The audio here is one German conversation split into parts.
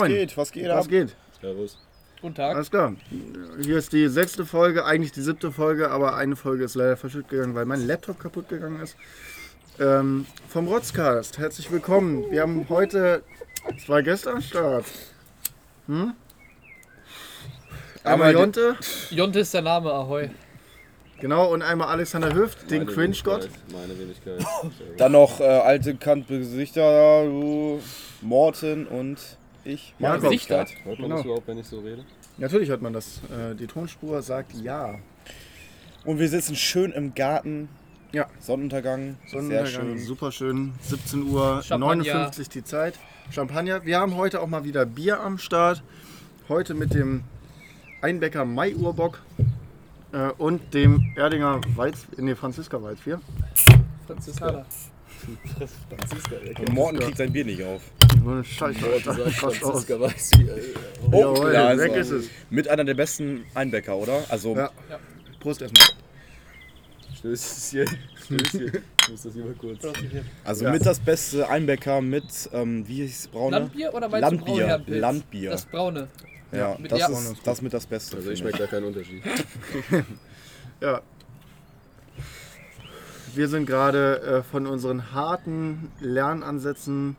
was Moin. geht? Was geht Was ab? geht? Servus. Guten Tag. Alles klar. Hier ist die sechste Folge, eigentlich die siebte Folge, aber eine Folge ist leider verschüttet gegangen, weil mein Laptop kaputt gegangen ist. Ähm, vom Rotzcast. Herzlich willkommen. Wir haben heute zwei Gäste am Start. Hm? Einmal Jonte, Jonte ist der Name, Ahoi. genau, und einmal Alexander Hüft, den Cringe-Gott. Meine Wenigkeit. Dann noch äh, alte bekannte Gesichter, du, Morten und ich. Ja, Meine Gesichter? Wenigkeit. Hört man Genau. das überhaupt, wenn ich so rede? Natürlich hört man das. Äh, die Tonspur sagt ja. Und wir sitzen schön im Garten. Ja. Sonnenuntergang. Sehr Sonnenuntergang, schön. super schön. 17 Uhr Champagner. 59 die Zeit. Champagner. Wir haben heute auch mal wieder Bier am Start. Heute mit dem Einbecker Mai Urbock äh, und dem Erdinger Weiz, nee, Franziska Weißbier. Franziskaner. Und Morten kriegt sein Bier nicht auf. Scheiße. Franziska weiß wie. Oh, Jawohl, da ist weg ist es. Mit einer der besten Einbäcker, oder? Also, Ja. Ja. Prost erstmal. Stößchen. Stößchen. Ich muss das hier mal kurz. also Ja. mit das beste Einbäcker mit, ähm, wie hieß es, braune? Landbier oder meinst Landbier, du? Landbier. Das braune. Ja, mit- das ja. ist das mit das Beste. Also ich schmecke da keinen Unterschied. Ja. Wir sind gerade äh, von unseren harten Lernansätzen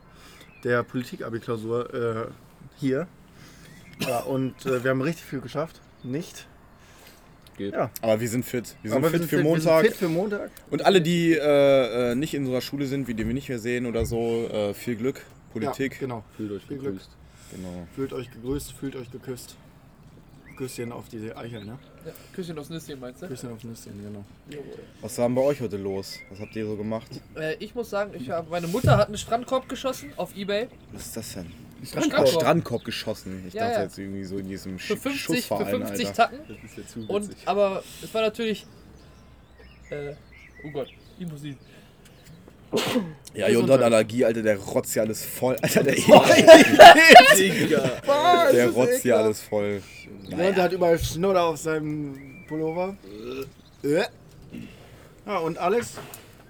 der Politik-Abi-Klausur äh, hier. Ja, und äh, wir haben richtig viel geschafft. Nicht. Geht. Ja. Aber wir sind fit. Wir sind fit für wir Montag. Sind fit für Montag. Und alle, die äh, äh, nicht in unserer Schule sind, wie die wir nicht mehr sehen oder so, äh, viel Glück. Politik. Ja, genau. Fühlt euch Viel Glück. begrüßt. genau. Fühlt euch gegrüßt, fühlt euch geküsst. Küsschen auf die Eichel, ne? Ja. Küsschen aufs Nüsschen, meinst du? Küsschen aufs Nüsschen, genau. Was war denn bei euch heute los? Was habt ihr so gemacht? Äh, ich muss sagen, ich hab, meine Mutter hat einen Strandkorb geschossen auf Ebay. Was ist das denn? Strandkorb. Strandkorb geschossen. Ich Ja, dachte ja. jetzt irgendwie so in diesem Für Sch 50, für Schussverein, 50 Alter. Tacken. Das ist ja zu Und, witzig. aber es war natürlich. Äh, oh Gott, Jonathan Gesundheit. Allergie, Alter, der rotzt ja alles voll. Alter, der, Digga. der rotzt ja alles voll. Und der hat überall Schnurr auf seinem Pullover. Äh. Ja, und Alex?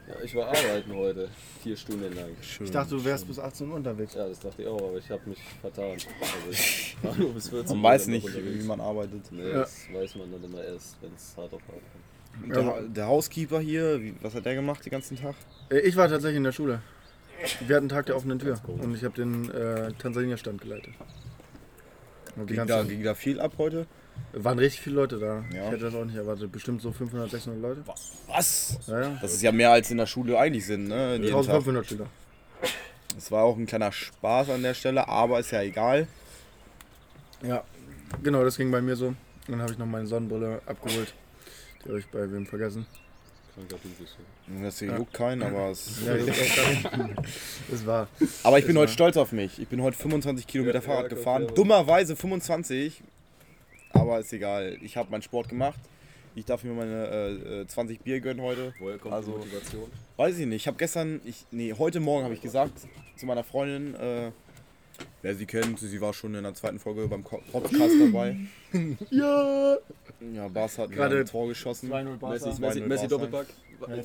Ja, ich war arbeiten heute. Vier Stunden lang. Schön. Ich dachte, du wärst bis 18 Uhr unterwegs. Ja, das dachte ich auch, aber ich habe mich vertan. Also ich war nur bis 14 Man weiß dann nicht, wie man arbeitet. Nee, Ja. das weiß man dann immer erst, wenn es hart auf hart kommt. Der, der Housekeeper hier, wie, was hat der gemacht den ganzen Tag? Äh, Ich war tatsächlich in der Schule. Wir hatten Tag der offenen Tür und ich habe den äh, Tansania-Stand geleitet. Ging da, ging da viel ab heute? waren richtig viele Leute da. Ja. Ich hätte das auch nicht erwartet. Bestimmt so 500, 600 Leute. Was? Ja, ja. Das ist ja mehr als in der Schule eigentlich sind, ne? Jeden Tag. 1500 Schüler. Das war auch ein kleiner Spaß an der Stelle, aber ist ja egal. Ja, genau, das ging bei mir so. Dann habe ich noch meine Sonnenbrille abgeholt. Die habe ich bei wem vergessen. Kranker du. Das hier juckt keinen, aber es Ja, auch da. das war. Aber ich bin Ist heute wahr. stolz auf mich. Ich bin heute 25 Kilometer Ja, Fahrrad ja, gefahren. ja. Dummerweise 25. Aber ist egal. Ich habe meinen Sport gemacht. Ich darf mir meine äh, äh, 20 Bier gönnen heute. Woher kommt Also- die Motivation? Weiß ich nicht. Ich habe gestern, ich, nee, heute Morgen habe ich gesagt zu meiner Freundin, äh, wer sie kennt, sie war schon in der zweiten Folge beim Podcast dabei. Ja! Ja, Bas hat Gerade ein Tor geschossen. 2-0 Messi. Messi, 2-0 Messi. Doppelpack.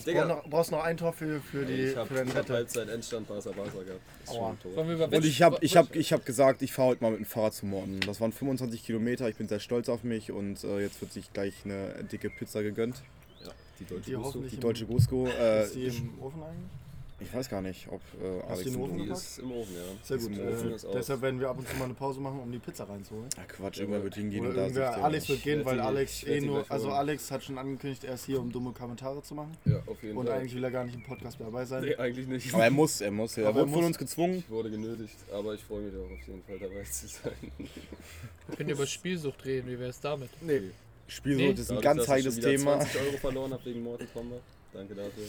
Ja, noch, brauchst noch ein Tor für, für, die, ich hab, für deine ich hab Wette. Halbzeit Endstand Barca Barca gehabt. Und ich habe ich hab, ich hab gesagt, ich fahre heute mal mit dem Fahrrad zu Morten. Das waren 25 Kilometer, ich bin sehr stolz auf mich und äh, jetzt wird sich gleich eine dicke Pizza gegönnt. Ja, die deutsche Die Gusto. Die deutsche Gusto. Äh, Ist die im Ofen eigentlich? Ich weiß gar nicht, ob äh, Hast Alex du den im Ofen gepackt? ist im Ofen, ja. Sehr gut. Ofen, Äh, deshalb werden wir ab und zu mal eine Pause machen, um die Pizza reinzuholen. Ja, Quatsch, irgendwer wird hingehen Oder und da sich Alex wird gehen, weil Alex eh nur. Also. Alex hat schon angekündigt, er ist hier, um dumme Kommentare zu machen. Ja, auf jeden Und Fall. eigentlich will er gar nicht im Podcast dabei sein. Nee, eigentlich nicht. Aber er muss, er muss. Er Aber er wurde von uns gezwungen. Ich wurde genötigt, aber ich freue mich auch auf jeden Fall dabei zu sein. Wir können über Spielsucht reden, wie wäre es damit? Nee. Spielsucht Nee. ist ein Dadurch, ganz heikles Thema. 20 Euro verloren habe wegen Mortal Kombat. Danke dafür.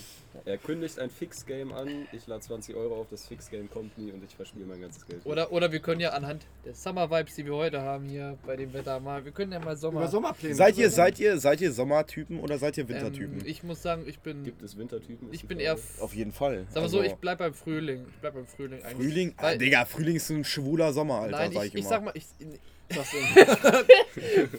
Er kündigt ein Fix-Game an, ich lade 20 Euro auf, das Fix-Game kommt nie und ich verspiele mein ganzes Geld. Oder, oder wir können ja anhand der Summer-Vibes, die wir heute haben hier bei dem Wetter mal, wir können ja mal Sommer. Über Sommerpläne. Seid ihr, seid ihr, seid ihr Sommertypen oder seid ihr ähm, Wintertypen? ich muss sagen, ich bin. Gibt es Wintertypen? Ich bin eher. Auf jeden Fall. Sag mal so, Also, ich bleib beim Frühling. Ich bleib beim Frühling eigentlich. Frühling? Ah, Digga, Frühling ist ein schwuler Sommer, Alter, Nein, sag ich, ich, ich immer. sag mal, ich, Das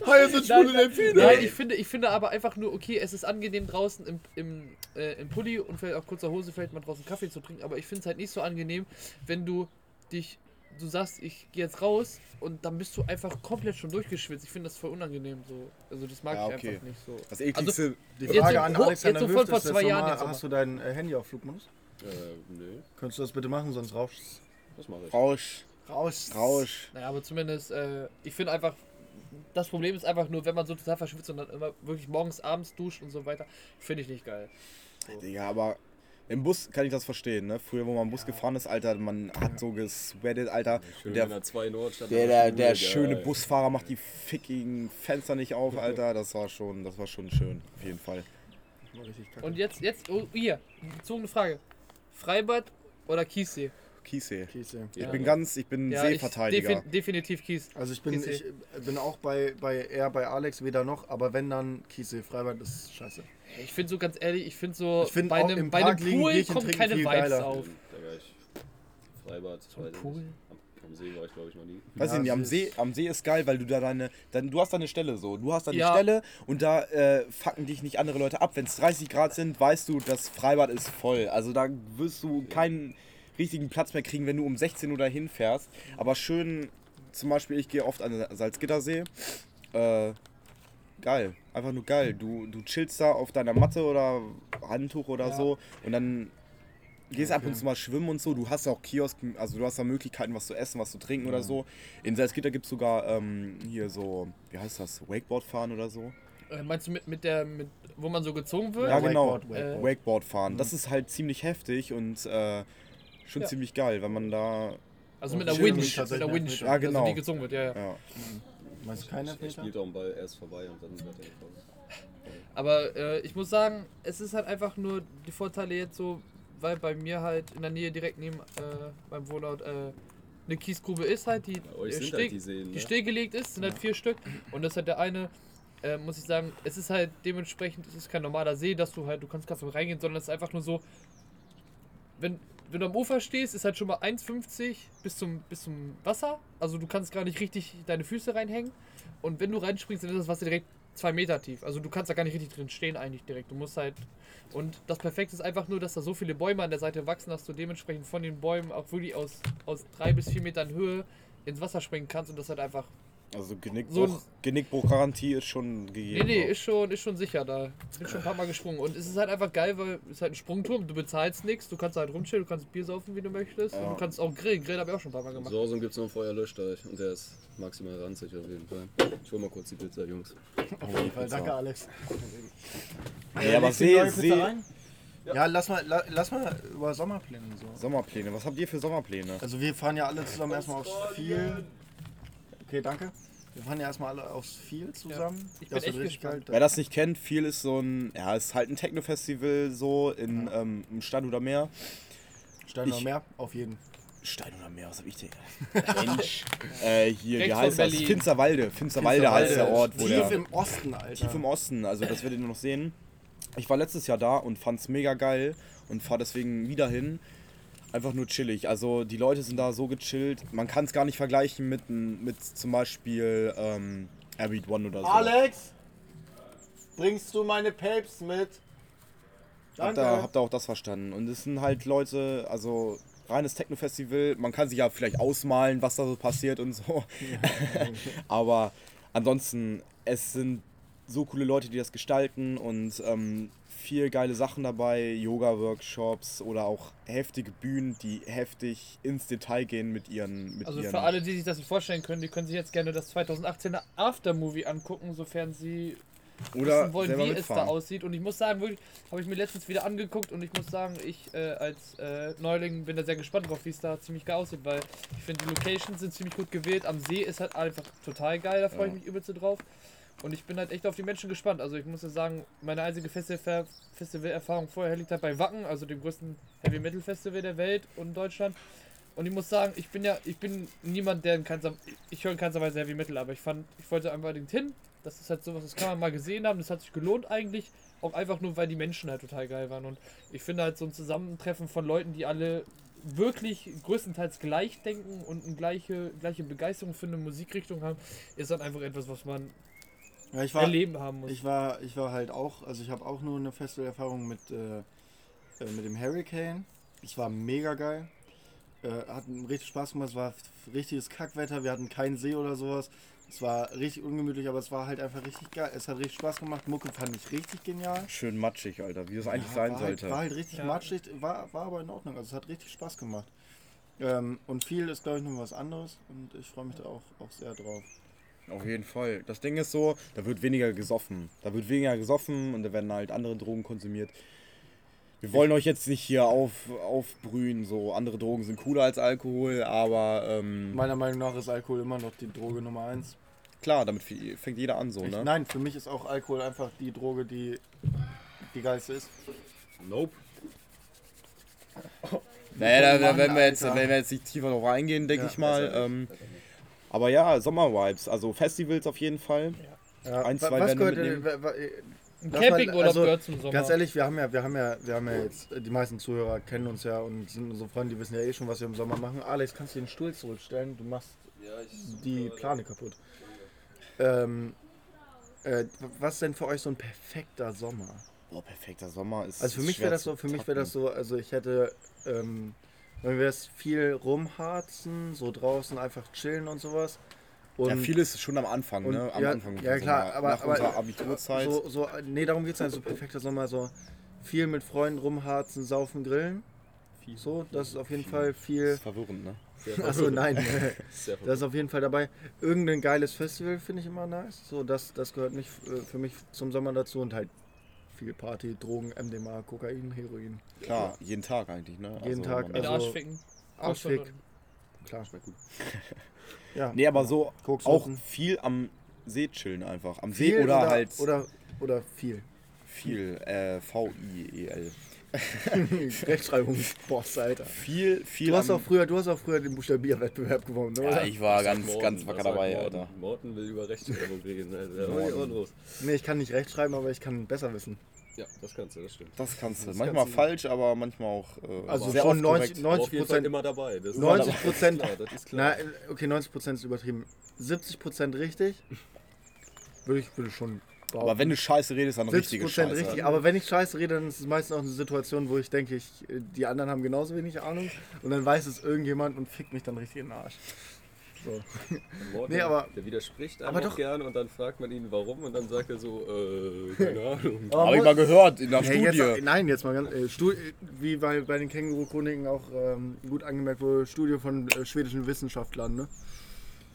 Heute sind schwule Delfine. Nein, ich finde, ich finde aber einfach nur, okay, es ist angenehm draußen im, im, äh, im Pulli und vielleicht auch kurzer Hose vielleicht mal draußen Kaffee zu trinken, aber ich finde es halt nicht so angenehm, wenn du dich du sagst, ich gehe jetzt raus und dann bist du einfach komplett schon durchgeschwitzt. Ich finde das voll unangenehm so. Also das mag Ja, ich okay. einfach nicht so. Das ekligste. Die Jetzt Frage so an Alexander jetzt so Hüft vor jetzt zwei Jahren jetzt hast du dein Handy auf Flugmodus? Äh, nö, Könntest du das bitte machen, sonst rauschst das mache ich. Rausch, Raus. Rausch. Naja, aber zumindest, äh, ich finde einfach, das Problem ist einfach nur, wenn man so total verschwitzt und dann immer wirklich morgens, abends duscht und so weiter, finde ich nicht geil. Digga, aber im Bus kann ich das verstehen, ne? Früher, wo man im Bus gefahren ist, Alter, man hat so gesweatet, Alter. Schön Und der, der 2 Nordstadt. der, der, der Geil. schöne Busfahrer macht die fickigen Fenster nicht auf, Alter. Das war schon, das war schon schön, auf jeden Fall. Und jetzt, jetzt, oh, hier, bezogene Frage. Freibad oder Kiessee? Kiessee. Kiese. Ich Ja. bin ganz, ich bin ich Seeverteidiger. defin definitiv Kies. Also ich bin, Kiese. ich bin auch bei, bei eher bei Alex weder noch, aber wenn dann Kiese, Freibad ist scheiße. Ich finde so ganz ehrlich, ich finde so, Ich find bei einem, im bei einem Pool Bierchen kommt keine Vibes geiler. auf. Da war ich Freibad, ich Pool. Am, See war ich glaube ich noch nie. Weiß Ja, ich nicht, am See, ist- am See ist geil, weil du da deine, dann, du hast deine Stelle so. Du hast deine Ja. Stelle und da äh, fucken dich nicht andere Leute ab. Wenn es 30 Grad sind, weißt du, das Freibad ist voll. Also da wirst du keinen richtigen Platz mehr kriegen, wenn du um 16 Uhr dahin fährst. Aber schön, zum Beispiel, ich gehe oft an den Salzgittersee. Äh, geil, einfach nur geil. Du, du chillst da auf deiner Matte oder Handtuch oder Ja. so und dann gehst ab und Okay. zu mal schwimmen und so. Du hast auch Kiosken, also du hast da Möglichkeiten, was zu essen, was zu trinken oder so. In Salzgitter gibt es sogar ähm, hier so, wie heißt das, Wakeboard fahren oder so. Äh, meinst du mit, mit der, mit, wo man so gezogen wird? Ja, genau. Wakeboard, Wakeboard. Wakeboard fahren. Das ist halt ziemlich heftig und äh, schon Ja. ziemlich geil, wenn man da. Also mit einer schön, Winch, mit einer Winch, mit- Ja, genau. also die gezogen wird, ja, ja. Ja. Meinst du keine Er spielt auch einen Ball erst vorbei und dann wird er. Aber äh, ich muss sagen, es ist halt einfach nur die Vorteile jetzt so, weil bei mir halt in der Nähe direkt neben äh, meinem Wohnort äh, eine Kiesgrube ist halt, die, äh, sind still, halt die Seen, die ne? stillgelegt ist, sind halt vier Stück. Und das ist halt der eine, äh, muss ich sagen, es ist halt dementsprechend, es ist kein normaler See, dass du halt, du kannst ganz reingehen, sondern es ist einfach nur so, wenn, wenn du am Ufer stehst, ist halt schon mal 1,50 bis zum, bis zum Wasser. Also du kannst gar nicht richtig deine Füße reinhängen. Und wenn du reinspringst, dann ist das Wasser direkt zwei Meter tief. Also du kannst da gar nicht richtig drin stehen eigentlich direkt. Du musst halt. Und das Perfekte ist einfach nur, dass da so viele Bäume an der Seite wachsen, dass du dementsprechend von den Bäumen auch wirklich aus, aus drei bis vier Metern Höhe ins Wasser springen kannst und das halt einfach. Also Genickbruch, So Genickbruchgarantie ist schon Nee, gegeben. nee, so. ist schon, ist schon sicher da. Bin schon ein paar Mal gesprungen. Und es ist halt einfach geil, weil es ist halt ein Sprungturm, du bezahlst nichts, du kannst halt rumchillen, du kannst Bier saufen, wie du möchtest. Und Ja. du kannst auch grillen. Grillen habe ich auch schon ein paar Mal gemacht. Sorsum gibt es noch einen Feuerlöschteich und der ist maximal ranzig auf jeden Fall. Ich hol mal kurz die Pizza, Jungs. Auf jeden Fall, danke Alex. Nee, aber See, rein? Ja, lass mal, la, lass mal über Sommerpläne so. Sommerpläne. Was habt ihr für Sommerpläne? Also wir fahren ja alle zusammen erstmal aufs Viel. Okay, danke. Wir fahren ja erstmal alle aufs Viel zusammen. Ich Das bin echt richtig gespannt. geil. Wer das nicht kennt, viel ist so ein, ja, ist halt ein Techno-Festival so in ähm, im Stein oder Meer. Stein oder Ich- Meer? Auf jeden. Stein oder Meer, was hab ich denn? Mensch. äh, hier, wie Rechts heißt das? Finsterwalde. Finsterwalde heißt der Ort, wo Tief der. im Osten, Alter. Tief im Osten, also das werdet ihr noch sehen. Ich war letztes Jahr da und fand's mega geil und fahre deswegen wieder hin. Einfach nur chillig. Also die Leute sind da so gechillt. Man kann es gar nicht vergleichen mit, mit zum Beispiel ähm, Airbeat One oder so. Alex, bringst du meine Papes mit? Habt ihr, habt ihr auch das verstanden? Und es sind halt Leute, also reines Techno-Festival. Man kann sich ja vielleicht ausmalen, was da so passiert und so. Aber ansonsten, es sind so coole Leute, die das gestalten und ähm, viel geile Sachen dabei. Yoga-Workshops oder auch heftige Bühnen, die heftig ins Detail gehen mit ihren. Mit Also ihren für alle, die sich das nicht vorstellen können, die können sich jetzt gerne das 2018er Aftermovie angucken, sofern sie oder wissen wollen, wie es da mitfahren. aussieht. Und ich muss sagen, wirklich, habe ich mir letztens wieder angeguckt und ich muss sagen, ich äh, als äh, Neuling bin da sehr gespannt drauf, wie es da ziemlich geil aussieht, weil ich finde, die Locations sind ziemlich gut gewählt. Am See ist halt einfach total geil, da freue ich Ja. mich übelst drauf. Und ich bin halt echt auf die Menschen gespannt. Also ich muss ja sagen, meine einzige Festival- Festivalerfahrung vorher liegt halt bei Wacken, also dem größten Heavy Metal Festival der Welt und Deutschland. Und ich muss sagen, ich bin ja, ich bin niemand, der in keinster, ich höre in keinster Weise Heavy Metal, aber ich fand, ich wollte unbedingt hin. Das ist halt sowas, das kann man mal gesehen haben, das hat sich gelohnt eigentlich. Auch einfach nur, weil die Menschen halt total geil waren. Und ich finde halt so ein Zusammentreffen von Leuten, die alle wirklich größtenteils gleich denken und eine gleiche, gleiche Begeisterung für eine Musikrichtung haben, ist dann einfach etwas, was man Ja, ich war, erleben haben muss. ich war, ich war halt auch, also ich habe auch nur eine Festivalerfahrung mit, äh, äh, mit dem Hurricane. Das war mega geil. Äh, hat richtig Spaß gemacht. Es war richtiges Kackwetter. Wir hatten keinen See oder sowas. Es war richtig ungemütlich, aber es war halt einfach richtig geil. Es hat richtig Spaß gemacht. Mucke fand ich richtig genial. Schön matschig, Alter, wie das eigentlich Ja, sein war sollte. Halt, war halt richtig Ja. matschig, war, war aber in Ordnung. Also es hat richtig Spaß gemacht. Ähm, und viel ist, glaube ich, noch was anderes. Und ich freue mich da auch, auch sehr drauf. Auf jeden Fall. Das Ding ist so, da wird weniger gesoffen. Da wird weniger gesoffen und da werden halt andere Drogen konsumiert. Wir wollen euch jetzt nicht hier auf, aufbrühen, so andere Drogen sind cooler als Alkohol, aber ähm, Meiner Meinung nach ist Alkohol immer noch die Droge Nummer eins. klar, damit fängt jeder an so, Ich, ne? nein, für mich ist auch Alkohol einfach die Droge, die die geilste ist. Nope. Naja, da, werden wir jetzt, wenn wir jetzt nicht tiefer drauf eingehen, denke Ja, ich mal. besser Ähm, aber ja, Sommervibes, also Festivals auf jeden Fall. Ja, Ein, zwei was mitnehmen. wa- wa- Ein mal- Campingurlaub also, gehört zum Sommer. Ganz ehrlich, wir haben ja, wir haben ja, wir haben ja jetzt, äh, die meisten Zuhörer kennen uns ja und sind unsere Freunde, die wissen ja eh schon, was wir im Sommer machen. Alex, kannst du den Stuhl zurückstellen? Du machst Ja, die Plane kaputt. Ähm, äh, was ist denn für euch so ein perfekter Sommer? Boah, perfekter Sommer ist. Also für ist mich wäre das so, für mich wäre das so, also ich hätte, ähm, wenn wir es viel rumharzen, so draußen einfach chillen und sowas. Und Ja, viel ist schon am Anfang, und- ne? Am ja, Anfang. ja, klar, Sommer. aber- Nach aber- unserer Abiturzeit. so, so, nee, darum geht es nicht, so perfekter Sommer, so viel mit Freunden rumharzen, saufen, grillen. So, das ist auf jeden Fall Das viel. ist verwirrend, ne? Achso, nein. Das ist auf jeden Fall dabei. Irgendein geiles Festival finde ich immer nice. So, das, das gehört nicht äh, für mich zum Sommer dazu und halt viel Party, Drogen, MDMA, Kokain, Heroin. Klar, jeden Tag eigentlich, ne? Jeden Tag, man- Mit also- Arschficken. Arschfick. Auch Klar. Schmeckt gut. Ja. Nee, aber so Koks auch suchen. viel am See chillen einfach. Am See Viel oder, halt Oder, oder viel. viel. Äh, V-I-E-L. Rechtschreibung. Boss, Alter. Viel, viel. Du hast, auch früher, du hast auch früher den Buchstabierwettbewerb gewonnen, Ja, oder? ich war ganz, Morten? ganz Was wacker dabei, Morten? Alter. Morten will über Rechtschreibung reden. Alter. Ja, Morten. und los. Nee, ich kann nicht rechtschreiben, aber ich kann besser wissen. Ja, das kannst du, das stimmt. Das kannst du. Das manchmal kannst du- falsch, aber manchmal auch. Äh, Also sehr schon oft 90, korrekt. Aber auf 90 jeden Fall Prozent. immer dabei. Das ist 90 das ist Prozent. klar, Das ist Na, klar. okay, 90 Prozent ist übertrieben. 70 Prozent richtig. Würde ich, würde schon. Aber wenn du Scheiße redest, dann 70 richtige Scheiße. richtig. Aber wenn ich scheiße rede, dann ist es meistens auch eine Situation, wo ich denke, ich, äh, die anderen haben genauso wenig Ahnung. Und dann weiß es irgendjemand und fickt mich dann richtig in den Arsch. So. Morten, Nee, aber- der widerspricht aber aber doch- gern und dann fragt man ihn warum und dann sagt er so, äh, keine Ahnung. Habe ich mal gehört in der Hey, jetzt, Studie. nein, jetzt mal ganz. Äh, Stu wie bei, bei den Känguru-Chroniken auch ähm, gut angemerkt wurde, Studie von äh, schwedischen Wissenschaftlern. Ne?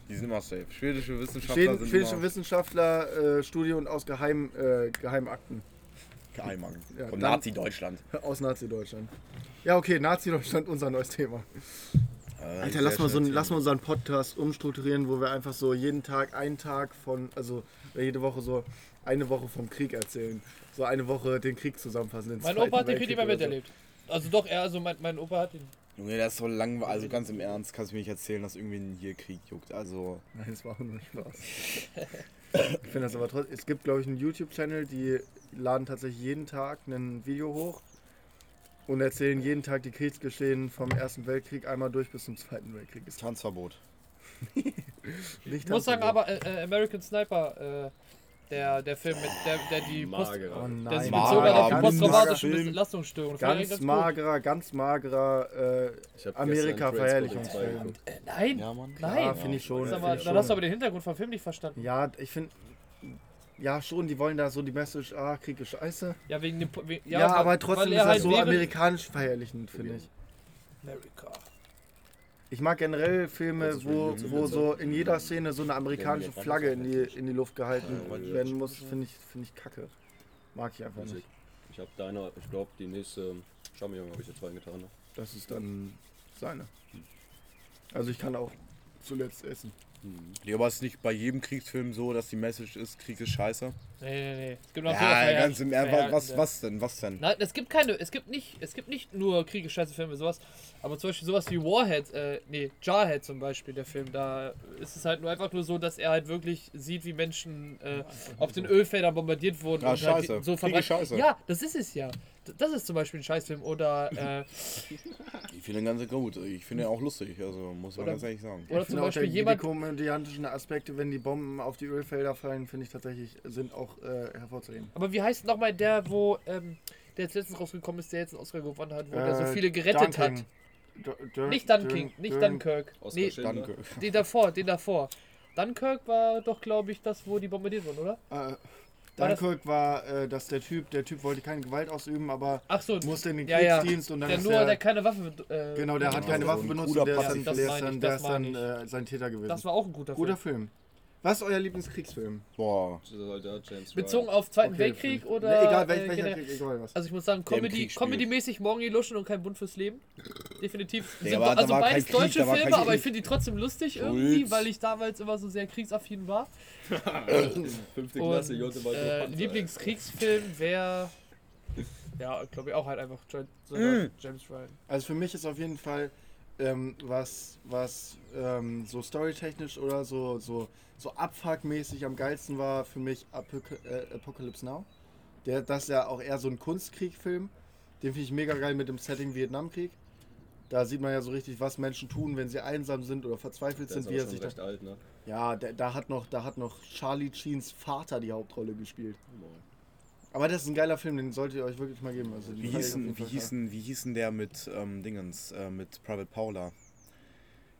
Die sind immer safe. Schwedische Wissenschaftler Schweden, sind schwedische immer Wissenschaftler, äh, Studie und aus Geheim, äh, Geheimakten Geheimakten. Ja, Von Nazi-Deutschland. aus Nazi-Deutschland. Ja, okay, Nazi-Deutschland, unser neues Thema. Alter, lass mal, so, lass mal unseren Podcast umstrukturieren, wo wir einfach so jeden Tag, einen Tag von, also jede Woche so eine Woche vom Krieg erzählen. So eine Woche den Krieg zusammenfassen. Den Mein Opa hat den Krieg mehr oder so. miterlebt. Also doch, er, also mein, mein Opa hat ihn. Junge, das ist so langweilig. Also ganz im Ernst, kannst du mir nicht erzählen, dass irgendwie hier Krieg juckt. Also. Nein, das war auch nur Spaß. ich finde das aber trotzdem. Es gibt, glaube ich, einen YouTube-Channel, die laden tatsächlich jeden Tag ein Video hoch und erzählen jeden Tag die Kriegsgeschehen vom Ersten Weltkrieg einmal durch bis zum Zweiten Weltkrieg. Ist Tanzverbot. nicht Ich muss sagen, aber äh, äh, American Sniper, äh, der, der Film mit der, der die Post, Oh Magerer. nein, der sich bezogen hat auf die posttraumatische. Belastungsstörung. Ganz ganz magerer, ganz magerer äh, Ich hab Amerika gestern Trainspotting Verherrlichungsfilm. 2 geguckt. Äh, nein, Ja, Mann. Ja, nein. finde ich schon. Sag find mal, ich dann hast du aber den Hintergrund vom Film nicht verstanden. Ja, ich finde. Ja, schon, die wollen da so die Message, ah, Krieg ist scheiße. Ja, wegen dem. we- Ja, weil- aber trotzdem ist das halt so amerikanisch verherrlichend, finde ich. America. Ich mag generell Filme, ist wo, wo gut. so in jeder Szene so eine amerikanische Flagge in die, in die Luft gehalten werden muss, finde ich, finde ich kacke. Mag ich einfach Musik. nicht. Ich hab deiner, ich glaube, die nächste Champignon habe ich jetzt reingetan. Ne? Das ist dann seine. Also ich kann auch zuletzt essen. Ja, aber es ist nicht bei jedem Kriegsfilm so, dass die Message ist, Krieg ist scheiße. Nee, nee, nee. Es gibt noch Ja, viele ganz im Ernst. verherrlichende- Was, was denn? Was denn? Nein, es gibt keine, es gibt nicht, es gibt nicht nur kriegescheiße Filme, sowas, aber zum Beispiel sowas wie Warhead, äh, nee, Jarhead zum Beispiel, der Film, da ist es halt nur einfach nur so, dass er halt wirklich sieht, wie Menschen äh, auf den Ölfeldern bombardiert wurden. Ja, und halt scheiße. die- so Krieg ist scheiße. Ja, das ist es ja. Das ist zum Beispiel ein Scheißfilm. Oder, äh, Ich finde den ganz gut. Ich finde ihn auch lustig, also muss man Oder- ganz ehrlich sagen. oder Ich zum Beispiel der, die jemand. komödiantischen Aspekte, wenn die Bomben auf die Ölfelder fallen, finde ich tatsächlich, sind auch äh, hervorzuheben. Aber wie heißt nochmal der, wo, ähm, der jetzt letztens rausgekommen ist, der jetzt einen Oscar gewonnen hat, wo der so Äh, viele gerettet Duncan. hat? Dur- Nicht Dunking, Dur- nicht Dunkirk. Oskar Nee. Danke. den davor, den davor. Dunkirk war doch, glaube ich, das, wo die bombardiert wurden, oder? Äh, War Dunkirk war, äh, dass der Typ, der Typ wollte keine Gewalt ausüben, aber Ach so, musste in den Ja, ja. Kriegsdienst und dann der ist nur, der, der keine Waffe. Äh, genau, der hat keine so Waffe ein benutzt und der ist dann, der ist dann, äh, sein Täter gewesen. Das war auch ein guter, Guter Film. Film. Was ist euer Lieblingskriegsfilm? Boah. Bezogen auf Zweiten Okay, Weltkrieg oder. Ne, egal, welch, äh, welcher Krieg, egal was. Also ich muss sagen, Comedy. Comedy-mäßig Morgen die Luschen und kein Bund fürs Leben. Definitiv. Nee, Sind, aber also beides Krieg, deutsche Filme, aber ich finde die trotzdem lustig irgendwie, Schulz. weil ich damals immer so sehr kriegsaffin war. Fünfte Und Klasse, mal äh, Lieblingskriegsfilm wäre. Ja, glaube ich auch halt einfach James, Mm. James Ryan. Also für mich ist auf jeden Fall ähm, was, was ähm, so storytechnisch oder so, so, so abfuckmäßig am geilsten war für mich Apoc äh, Apocalypse Now. Der, das ist ja auch eher so ein Kunstkriegfilm. Den finde ich mega geil mit dem Setting Vietnamkrieg. Da sieht man ja so richtig, was Menschen tun, wenn sie einsam sind oder verzweifelt Der ist sind, aber wie er sich da. recht alt, ne? Ja, da, da hat noch, da hat noch Charlie Cheens Vater die Hauptrolle gespielt. Aber das ist ein geiler Film, den solltet ihr euch wirklich mal geben. Also, Wie hießen, wie hießen, wie hießen der mit ähm, Dingens, äh, mit Private Paula?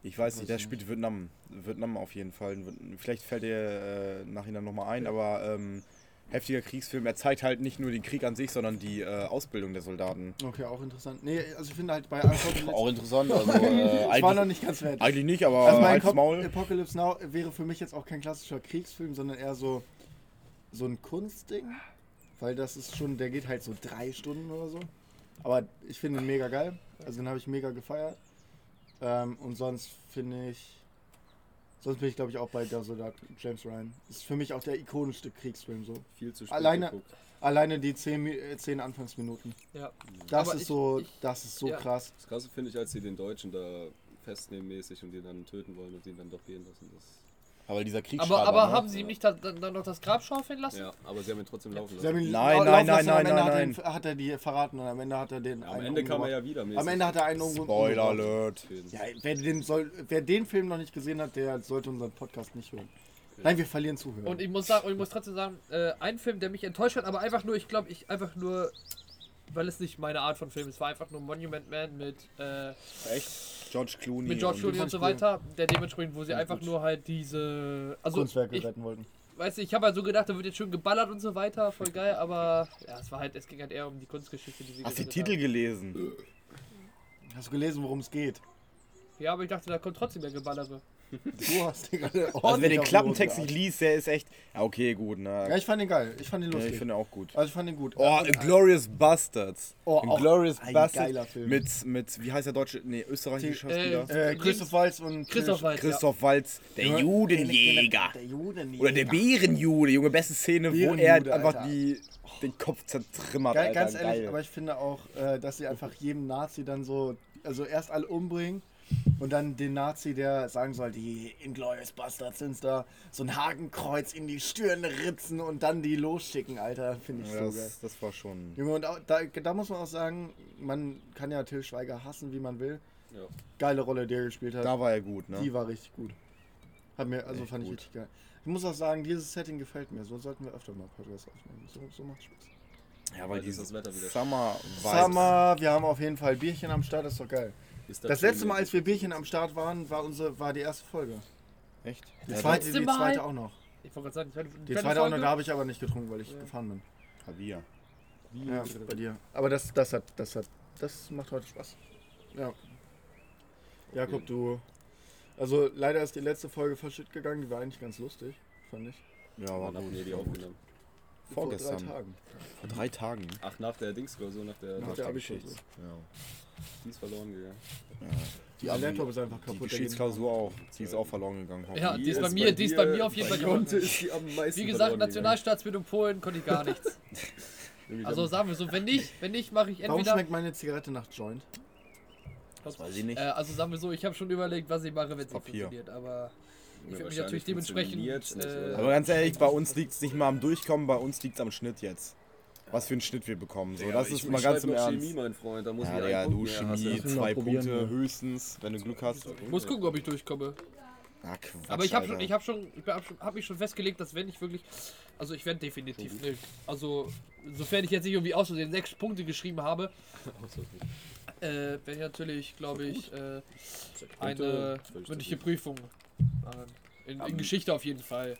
Ich weiß nicht, der spielt Vietnam. Vietnam auf jeden Fall. Vielleicht fällt dir äh, nachhinein nochmal ein, aber ähm, heftiger Kriegsfilm. Er zeigt halt nicht nur den Krieg an sich, sondern die äh, Ausbildung der Soldaten. Okay, auch interessant. Nee, also ich finde halt bei Apocalypse Auch interessant. Also, äh, Ich war noch nicht ganz fertig. eigentlich nicht, aber Also mein Kopf, Maul. Apocalypse Now wäre für mich jetzt auch kein klassischer Kriegsfilm, sondern eher so, so ein Kunstding. Weil das ist schon, der geht halt so drei Stunden oder so. Aber ich finde ihn mega geil. Also den habe ich mega gefeiert. Ähm, und sonst finde ich. Sonst bin ich glaube ich auch bei der Soldat James Ryan. Ist für mich auch der ikonischste Kriegsfilm so. Viel zu spät Alleine- geguckt. Alleine die zehn, äh, zehn Anfangsminuten. Ja. Das Aber ist ich- so, ich- das ist so ja. krass. Das Krasse finde ich, als sie den Deutschen da festnehmen mäßig und den dann töten wollen und ihn dann doch gehen lassen. Das, Aber dieser Aber, Kriegsschreiber, aber ne? haben sie ihm nicht dann, dann noch das Grab schaufeln lassen? ja, aber sie haben ihn trotzdem laufen lassen. Nein, lau- nein, laufen nein, lassen, am nein, Ende nein, hat er ihn- nein. Hat er die verraten und am Ende hat er den. Ja, am einen Ende kam er ja wieder mäßig. Am Ende hat er einen Spoiler umgebracht. Alert. Ja, wer den, soll, wer den Film noch nicht gesehen hat, der sollte unseren Podcast nicht hören. Nein, wir verlieren Zuhörer. Und ich muss sagen, und ich muss trotzdem sagen, äh, ein Film, der mich enttäuscht hat, aber einfach nur, ich glaube, ich einfach nur, weil es nicht meine Art von Film ist, war einfach nur Monument Man mit, äh, Echt? George Clooney. mit George und- Clooney und fand so weiter, der dementsprechend, wo sie Ja, einfach gut. nur halt diese, also Kunstwerke ich, retten wollten. weißt du, ich habe halt so gedacht, da wird jetzt schön geballert und so weiter, voll geil, aber ja, es war halt, es ging halt eher um die Kunstgeschichte, die sie Hast du die geredet Titel gelesen? Hast du gelesen, worum es geht? haben. Ja, aber ich dachte, da kommt trotzdem mehr Geballere. Du hast den gerade Also wer den Klappentext nicht liest, der ist echt... Ja, okay, gut. Ja, Ne? ich fand den geil. Ich fand den Ja, lustig. ich finde auch gut. also ich fand den gut. Oh, Und- Glorious Bastards. Oh, auch Glorious ein Bastards geiler Film. mit, mit, wie heißt der deutsche, nee, österreichische Äh, Schauspieler? äh, Christoph Waltz und Christoph Waltz, Christoph Waltz, der Ja. Judenjäger. Der Judenjäger. Oder der Bärenjude, Junge, beste Szene, wo er einfach Alter. die, den Kopf zertrümmert, Geil, Alter. ganz ehrlich, Geil. aber ich finde auch, äh, dass sie einfach jedem Nazi dann so, also erst alle umbringen und dann den Nazi, der sagen soll, die Inglourious Bastards sind da, so ein Hakenkreuz in die Stirn ritzen und dann die losschicken, Alter, finde ich ja, so geil. das, das war schon... Junge, und auch, da, da muss man auch sagen, man kann ja Till Schweiger hassen, wie man will. Ja. Geile Rolle, die er gespielt hat. Da war er gut, ne? Die war richtig gut. Hat mir, also Echt fand ich gut. richtig geil. Ich muss auch sagen, dieses Setting gefällt mir. So sollten wir öfter mal Podcasts aufnehmen. So, so macht Spaß. Ja, Weil dieses Wetter wieder Summer Vibes. Summer, wir haben auf jeden Fall Bierchen am Start, ist doch geil. Ist Das letzte Mal, als wir Bierchen am Start waren, war unsere, war die erste Folge. Echt? Die Ja, zweite, die zweite auch noch. Ich wollte gerade sagen, die zweite, Die zweite auch noch, da habe ich aber nicht getrunken, weil ich Ja. gefahren bin. wir. Ja, bei dir. Aber das, das hat, das hat, das macht heute Spaß. Ja. Jakob, du. Also leider ist die letzte Folge verschütt gegangen, die war eigentlich ganz lustig, fand ich. Ja, war Wann habt gut. ihr die aufgenommen? Vor Vorgestern. drei Tagen. Vor drei Tagen. Ach, nach der Dingsklausur, nach der, Nach nach der. Geschichts- Ja. Die ist verloren gegangen. Die Also Laptop ist einfach Die kaputt. geht Geschichtsklausur auch. Die ist auch verloren gegangen. Ja, hoffentlich. die ist bei mir- die ist bei mir auf jeden Fall die meisten Wie gesagt, Nationalstaatsbildung Polen konnte ich gar nichts. gegangen. Also sagen wir so, wenn nicht, wenn nicht, mache ich Warum entweder. schmeckt meine Zigarette nach Joint? Das weiß ich nicht. Äh, also sagen wir so, ich habe schon überlegt, was ich mache, wenn es nicht funktioniert, aber ich Ja, würde mich natürlich dementsprechend. Äh? Aber ganz ehrlich, bei uns liegt es nicht mal am Durchkommen, bei uns liegt es am Schnitt jetzt. Was für einen Schnitt wir bekommen. So, Ja, das ich- ist ich mal ganz im Ernst. Chemie, mein Freund, da muss Ja, ich einen du Chemie, zwei Punkte ja. höchstens, wenn du Glück hast. muss gucken, ob ich durchkomme. Ah, Quatsch, Aber ich habe schon, ich habe schon, ich habe schon, hab mich schon festgelegt, dass wenn ich wirklich, also ich werde definitiv nicht, also sofern ich jetzt nicht irgendwie aus Versehen sechs Punkte geschrieben habe, Äh, werde ich natürlich, glaube ich, äh, eine mündliche. Prüfung machen. In, in Geschichte auf jeden Fall.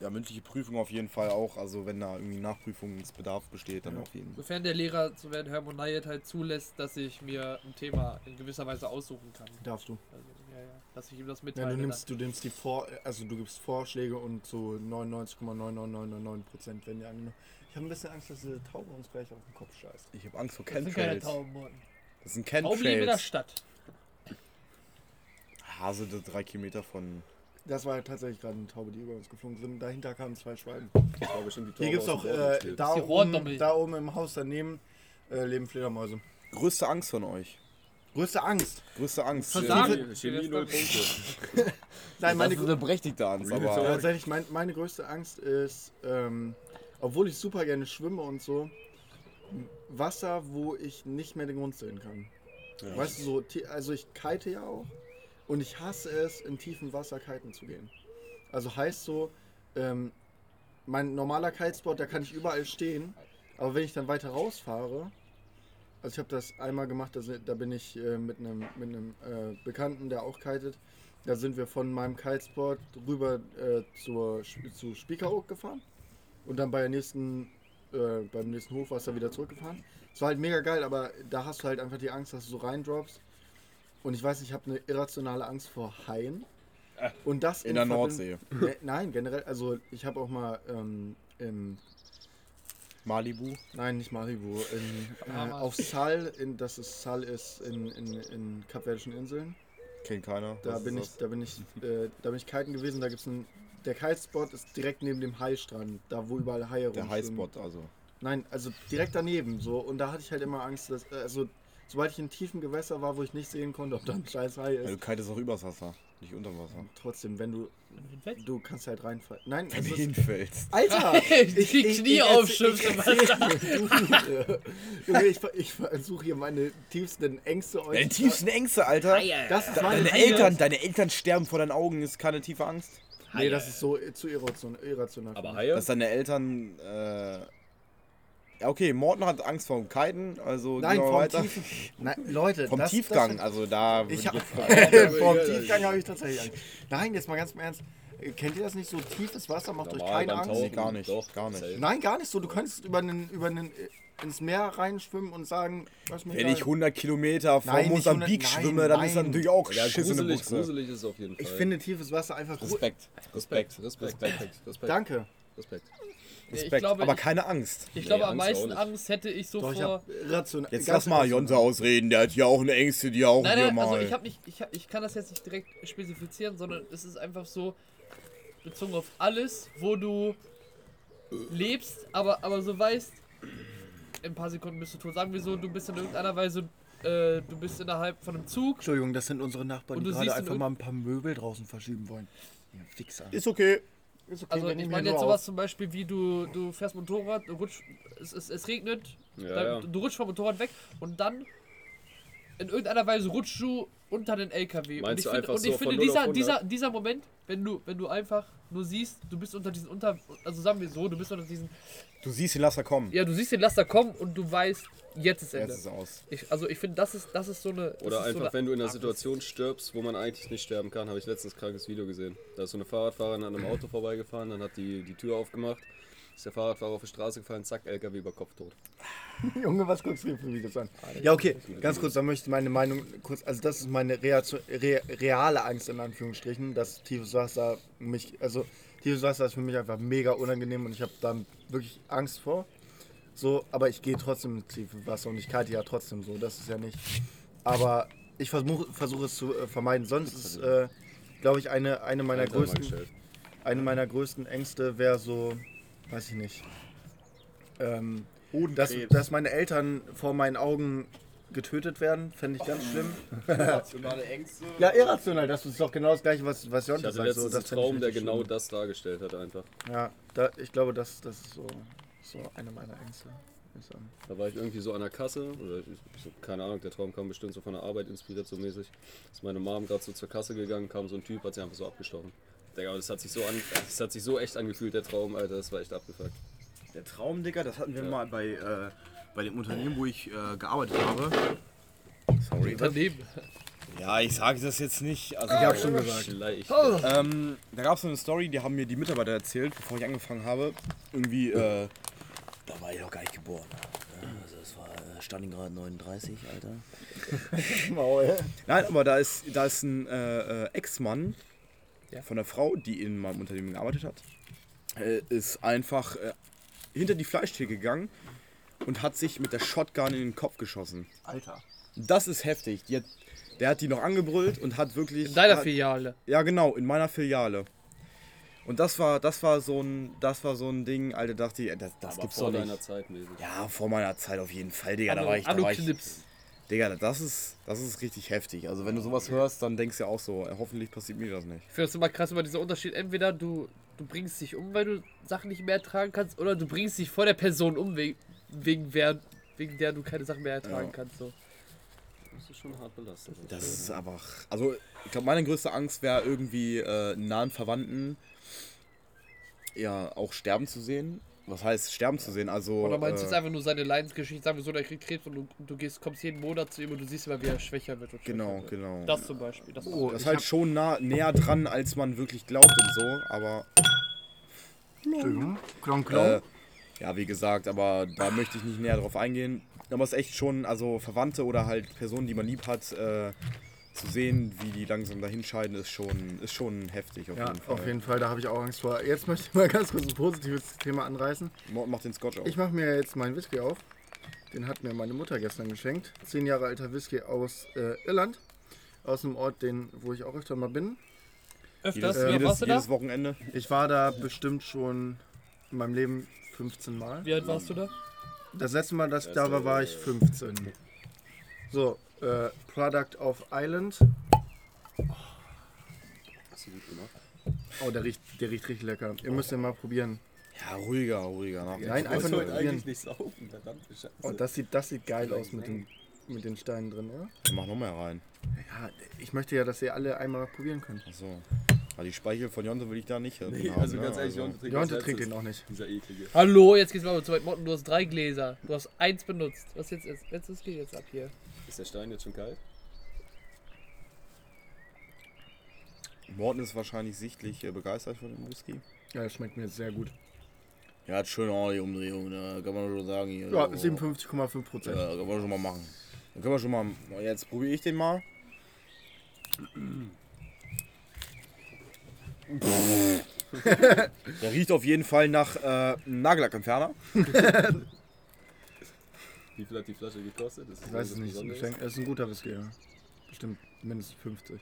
Ja, mündliche Prüfung auf jeden Fall auch. Also wenn da irgendwie Nachprüfungsbedarf besteht, dann auf jeden Fall. Sofern der Lehrer, so werden Hermann Nayet halt zulässt, dass ich mir ein Thema in gewisser Weise aussuchen kann. Darfst du. Also, ja, ja, dass ich ihm das Ja, mitteile. du nimmst, du nimmst die Vor, also du gibst Vorschläge und so 99,99999% werden dir angenommen. Ich habe ein bisschen Angst, dass diese Taube uns gleich auf den Kopf scheißt. Ich habe Angst vor dann. das sind keine Chemtrails. Tauben. Das sind Tauben leben in der Chemtrails. Stadt. Hase, drei Kilometer von. Das war tatsächlich gerade eine Taube, die über uns geflogen sind. Dahinter kamen zwei Schwalben. Das Hier gibt es Taube auch äh, da, oben, da oben im Haus daneben äh, leben Fledermäuse. Größte Angst von euch. Größte Angst. Größte Angst. Versagen. Chemie, Chemie null Punkte. Nein, Das meine, ist eine berechtigte Angst, aber. tatsächlich, mein, meine größte Angst ist, ähm, obwohl ich super gerne schwimme und so, Wasser, wo ich nicht mehr den Grund sehen kann. Ja. Weißt du, so, also ich kite ja auch und ich hasse es, in tiefem Wasser kiten zu gehen. Also heißt so, ähm, mein normaler Kitespot, da kann ich überall stehen, aber wenn ich dann weiter rausfahre, also ich habe das einmal gemacht, da, sind- da bin ich äh, mit einem mit äh, Bekannten, der auch kitet, da sind wir von meinem Kitespot rüber äh, zur, zu Spiekeroog gefahren und dann bei der nächsten, äh, beim nächsten Hochwasser wieder zurückgefahren. Es war halt mega geil, aber da hast du halt einfach die Angst, dass du so reindroppst. Und ich weiß, ich habe eine irrationale Angst vor Haien. Und das In der Verbind- Nordsee. Ne, nein, generell, also ich habe auch mal ähm, im, Malibu. nein, nicht Malibu, in, äh, auf Sal, in, das ist Sal ist in, in, in Kapverdischen Inseln. Kennt keiner. Da bin ich, da bin ich, äh, da bin ich kiten gewesen. Da gibt's ein, der Kitespot ist direkt neben dem Haistrand, da wo überall Haie das? Der. Highspot, also. Nein, also direkt daneben so. Und da hatte ich halt immer Angst, dass, äh, also sobald ich in tiefen Gewässer war, wo ich nicht sehen konnte, ob da ein scheiß Hai ist. du kitest auch übers Wasser, nicht unter Wasser. Trotzdem, wenn du, du kannst halt reinfallen. Nein, Wenn du ist, hinfällst. Alter! Die Knie aufschütteln, aufschütteln. Junge, ich, ich versuche hier meine tiefsten Ängste euch. Deine tiefsten Ängste, Alter. Das ist meine Deine Eltern, deine Eltern sterben vor deinen Augen, ist keine tiefe Angst. Nee, das ist so zu irration- irrational. Aber. Haie? Dass deine Eltern. Äh, okay, Morten hat Angst vor dem Kiten, also Nein, gehen wir vom weiter. Tiefen. Nein, Leute, Vom das, Tiefgang, Das, also da würde ich ich jetzt. vom Tiefgang habe ich tatsächlich Angst. Nein, jetzt mal ganz im Ernst. Kennt ihr das nicht so? Tiefes Wasser macht euch keine Angst. Tauchen. Nee, gar nicht, Doch, gar nicht. Nein, gar nicht so. Du könntest über einen, über einen, äh, ins Meer reinschwimmen und sagen, was mir Wenn ich 100 Kilometer vor Nein, Mosambik 100 schwimme, dann nein, ist das natürlich auch Ja, Schiss in der gruselig, Buchse. gruselig ist es auf jeden Fall. Ich finde tiefes Wasser einfach gut. Respekt. Respekt, Respekt, Respekt, Respekt. Danke. Respekt. Respekt. glaube, aber ich- keine Angst. Ich Nee, glaube, am meisten. Angst hätte ich so Doch, ich vor. rational. Jetzt lass mal. Jonte ausreden, der hat hier auch eine Ängste, die auch Nein, hier nein, mal. also ich habe nicht, ich, hab, ich kann das jetzt nicht direkt spezifizieren, sondern es ist einfach so bezogen auf alles, wo du lebst, aber, aber so weißt, in ein paar Sekunden bist du tot. Sagen wir so, du bist in irgendeiner Weise, äh, du bist innerhalb von einem Zug. Entschuldigung, das sind unsere Nachbarn, Und die du gerade einfach in mal ein paar Möbel draußen verschieben wollen. Ja, Fixer. ist okay. Ist okay, Also ich meine jetzt sowas auf. zum Beispiel wie du, du fährst Motorrad, du rutsch, es, es, es regnet, Ja, dann, ja. du rutschst vom Motorrad weg und dann in irgendeiner Weise rutschst du unter den LKW. und Meinst ich du finde, einfach und so ich von finde 0 auf dieser, 100? dieser, dieser Moment, wenn du, wenn du einfach nur siehst, du bist unter diesen unter, also sagen wir so, du bist unter diesen, Du siehst den Laster kommen. ja, du siehst den Laster kommen und du weißt, jetzt ist Jetzt Ende. ist es aus. Ich, also ich finde, das ist, das ist so eine. Oder ist einfach, so eine, wenn du in einer Situation stirbst, wo man eigentlich nicht sterben kann, habe ich letztens ein krankes Video gesehen. Da ist so eine Fahrradfahrerin an einem Auto vorbeigefahren, dann hat die die Tür aufgemacht, ist der Fahrradfahrer auf die Straße gefallen, zack, LKW über Kopf tot. Junge, was guckst du dir für Videos an? Ja, okay, ganz kurz, da möchte ich meine Meinung kurz, also das ist meine Reaktion, re, reale Angst in Anführungsstrichen, dass tiefes Wasser mich, also tiefes Wasser ist für mich einfach mega unangenehm und ich habe da wirklich Angst vor. So, aber ich gehe trotzdem ins tiefe Wasser und ich kite ja trotzdem so, das ist ja nicht. Aber ich versuche versuche es zu äh, vermeiden. Sonst ist, äh, glaube ich, eine, eine meiner größten, eine meiner größten Ängste wäre so, weiß ich nicht, ähm, dass, dass meine Eltern vor meinen Augen getötet werden, fände ich ganz schlimm. Rationale Ängste. Ja, irrational, das ist doch genau das gleiche, was, was hatte sagt. so, das Traum, der genau schlimm. das dargestellt hat einfach. Ja, da, ich glaube, das, das ist so, so eine meiner Ängste. Da war ich irgendwie so an der Kasse, oder ich, so, keine Ahnung, der Traum kam bestimmt so von der Arbeit inspiriert so mäßig. Ist meine Mom gerade so zur Kasse gegangen, kam so ein Typ, hat sie einfach so abgestochen. Digga, das hat sich so an, das hat sich so echt angefühlt, der Traum, Alter, das war echt abgefuckt. Der Traum, Digga, das hatten wir Ja. mal bei, äh, bei dem Unternehmen, wo ich äh, gearbeitet habe. Sorry. Daneben. Ja, ich sage das jetzt nicht. Also, Ich habe schon gesagt. Schleich. Ähm, da gab es so eine Story, die haben mir die Mitarbeiter erzählt, bevor ich angefangen habe. Irgendwie, äh, da war ich noch gar nicht geboren. Ja, Also es war äh, Stalingrad 39, Alter. Maul. Nein, aber da ist, da ist ein äh, äh, Ex-Mann Ja. von der Frau, die in meinem Unternehmen gearbeitet hat, äh, ist einfach äh, hinter die Fleischtheke gegangen und hat sich mit der Shotgun in den Kopf geschossen. Alter. Das ist heftig. Die hat, der hat die noch angebrüllt und hat wirklich. In deiner hat, Filiale. Ja, genau, in meiner Filiale. Und das war, das war so ein, das war so ein Ding, Alter, dachte ich, das, das Aber gibt's vor doch deiner nicht. Zeit mäßig. Ja, vor meiner Zeit auf jeden Fall, Digga, da Anno- war ich, da war ich. Digga, das ist, das ist richtig heftig. Also wenn du sowas hörst, dann denkst du ja auch so, hoffentlich passiert mir das nicht. Ich finde das immer krass über dieser Unterschied. Entweder du, du bringst dich um, weil du Sachen nicht mehr ertragen kannst, oder du bringst dich vor der Person um, wegen, wegen, wer, wegen der du keine Sachen mehr ertragen Ja. kannst. So. Das ist schon hart belastet. Das ist einfach, also ich glaube, meine größte Angst wäre irgendwie äh, einen nahen Verwandten ja auch sterben zu sehen. Was heißt sterben zu sehen? Also Oder meinst du äh, jetzt einfach nur seine Leidensgeschichte? Sagen wir so, der kriegt Krebs und du, du gehst, kommst jeden Monat zu ihm und du siehst immer, wie er schwächer wird. Und schwächer genau, wird. genau. Das zum Beispiel. Das Oh, Das ist halt schon nah, näher dran, als man wirklich glaubt und so, aber Entschuldigung. Klon, klon. Äh, ja, wie gesagt, aber da möchte ich nicht näher drauf eingehen. Aber es ist echt schon, also Verwandte oder halt Personen, die man lieb hat, äh, zu sehen, wie die langsam dahinscheiden, ist schon, ist schon heftig auf ja, jeden Fall. auf jeden Fall, da habe ich auch Angst vor. Jetzt möchte ich mal ganz kurz ein positives Thema anreißen. Mo- Mach den Scotch auf. Ich mache mir jetzt meinen Whisky auf. Den hat mir meine Mutter gestern geschenkt. Zehn Jahre alter Whisky aus äh, Irland. Aus einem Ort, den, wo ich auch öfter mal bin. Öfters? jedes, Wie oft jedes, warst du da? jedes Wochenende. Ich war da bestimmt schon in meinem Leben 15 Mal. Wie alt warst du da? Das letzte Mal, dass ich da war, war ich 15. So, äh, Product of Island. Hast du gut gemacht. Oh, der riecht, der riecht richtig lecker. Ihr müsst den mal probieren. Ja, ruhiger, ruhiger. Nach Nein, Ich einfach nur probieren. eigentlich nicht saufen, verdammte Scheiße. Oh, das sieht, das sieht geil aus mit den, mit den Steinen drin, oder? Mach noch mehr rein. Ja, ich möchte ja, dass ihr alle einmal probieren könnt. Achso. Aber die Speichel von Jonte will ich da nicht. Nee, haben, also ne? ganz ehrlich, Also- Jonte trinkt Jonte trinkt den auch nicht. Dieser eklige. Hallo, jetzt geht's mal zu weit. Morten, du hast drei Gläser. Du hast eins benutzt. Was jetzt ist? Jetzt ist- geht jetzt ab hier. Ist der Stein jetzt schon kalt? Morten ist wahrscheinlich sichtlich äh, begeistert von dem Whisky. Ja, das schmeckt mir sehr gut. Er hat schön ordentlich Umdrehung, ne? kann man schon sagen. Hier. Ja, So. 57,5 Prozent. Ja, kann man schon mal machen. Dann können wir schon mal. Jetzt probiere ich den mal. Der riecht auf jeden Fall nach äh, Nagellackentferner. Wie viel hat die Flasche gekostet? Das ist Ich weiß es nicht. Besonderes. Es ist ein guter Whisky, ja. Bestimmt mindestens 50.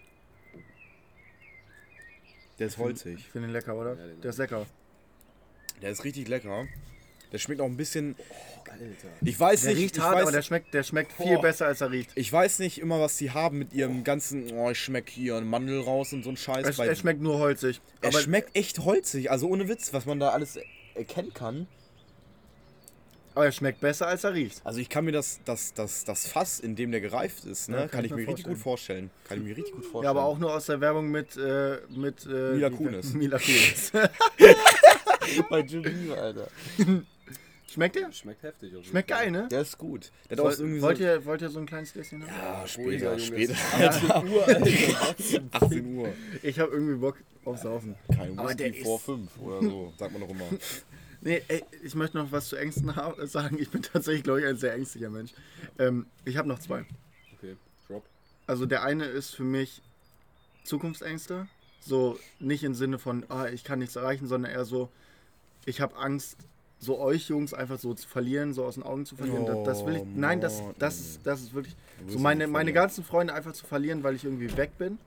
Der ist holzig. Ich finde den lecker, oder? Ja, den- Der ist lecker. Der ist richtig lecker. Der schmeckt auch ein bisschen. Alter. Ich weiß Der nicht. riecht ich, hart, weiß, aber der schmeckt, der schmeckt viel besser, als er riecht. ich weiß nicht immer, was sie haben mit ihrem ganzen. Oh, ich schmeck hier einen Mandel raus und so ein Scheiß. Es, Bei- er schmeckt nur holzig. er Aber schmeckt echt holzig. Also ohne Witz, was man da alles erkennen kann. Aber er schmeckt besser, als er riecht. Also ich kann mir das, das, das, das Fass, in dem der gereift ist, ne, Ja, kann, ich mir richtig gut vorstellen. Kann ich mir richtig gut vorstellen. Ja, aber auch nur aus der Werbung mit, äh, mit äh, Mila Kunis. Mila Kunis. bei Jimmy, Alter. Schmeckt der? Schmeckt heftig. Schmeckt geil, ne? Der ist gut. Der Wollt, irgendwie wollt, so, ihr, wollt ihr so ein kleines Gläschen haben? Ja, später, später. 18 Uhr, Alter. 18 Uhr. Ich habe irgendwie Bock auf Saufen. Kein Whisky vor ist- 5 oder so, sagt man doch immer. Nee, ey, ich möchte noch was zu Ängsten ha- sagen. Ich bin tatsächlich, glaube ich, ein sehr ängstlicher Mensch. Ähm, ich habe noch zwei. Okay, Drop. Also der eine ist für mich Zukunftsängste. So nicht im Sinne von, ah, ich kann nichts erreichen, sondern eher so, ich habe Angst, so euch Jungs einfach so zu verlieren, so aus den Augen zu verlieren. das, das will ich. Oh, Nein, das, das, ist, das ist wirklich. So meine, meine ganzen Freunde einfach zu verlieren, weil ich irgendwie weg bin.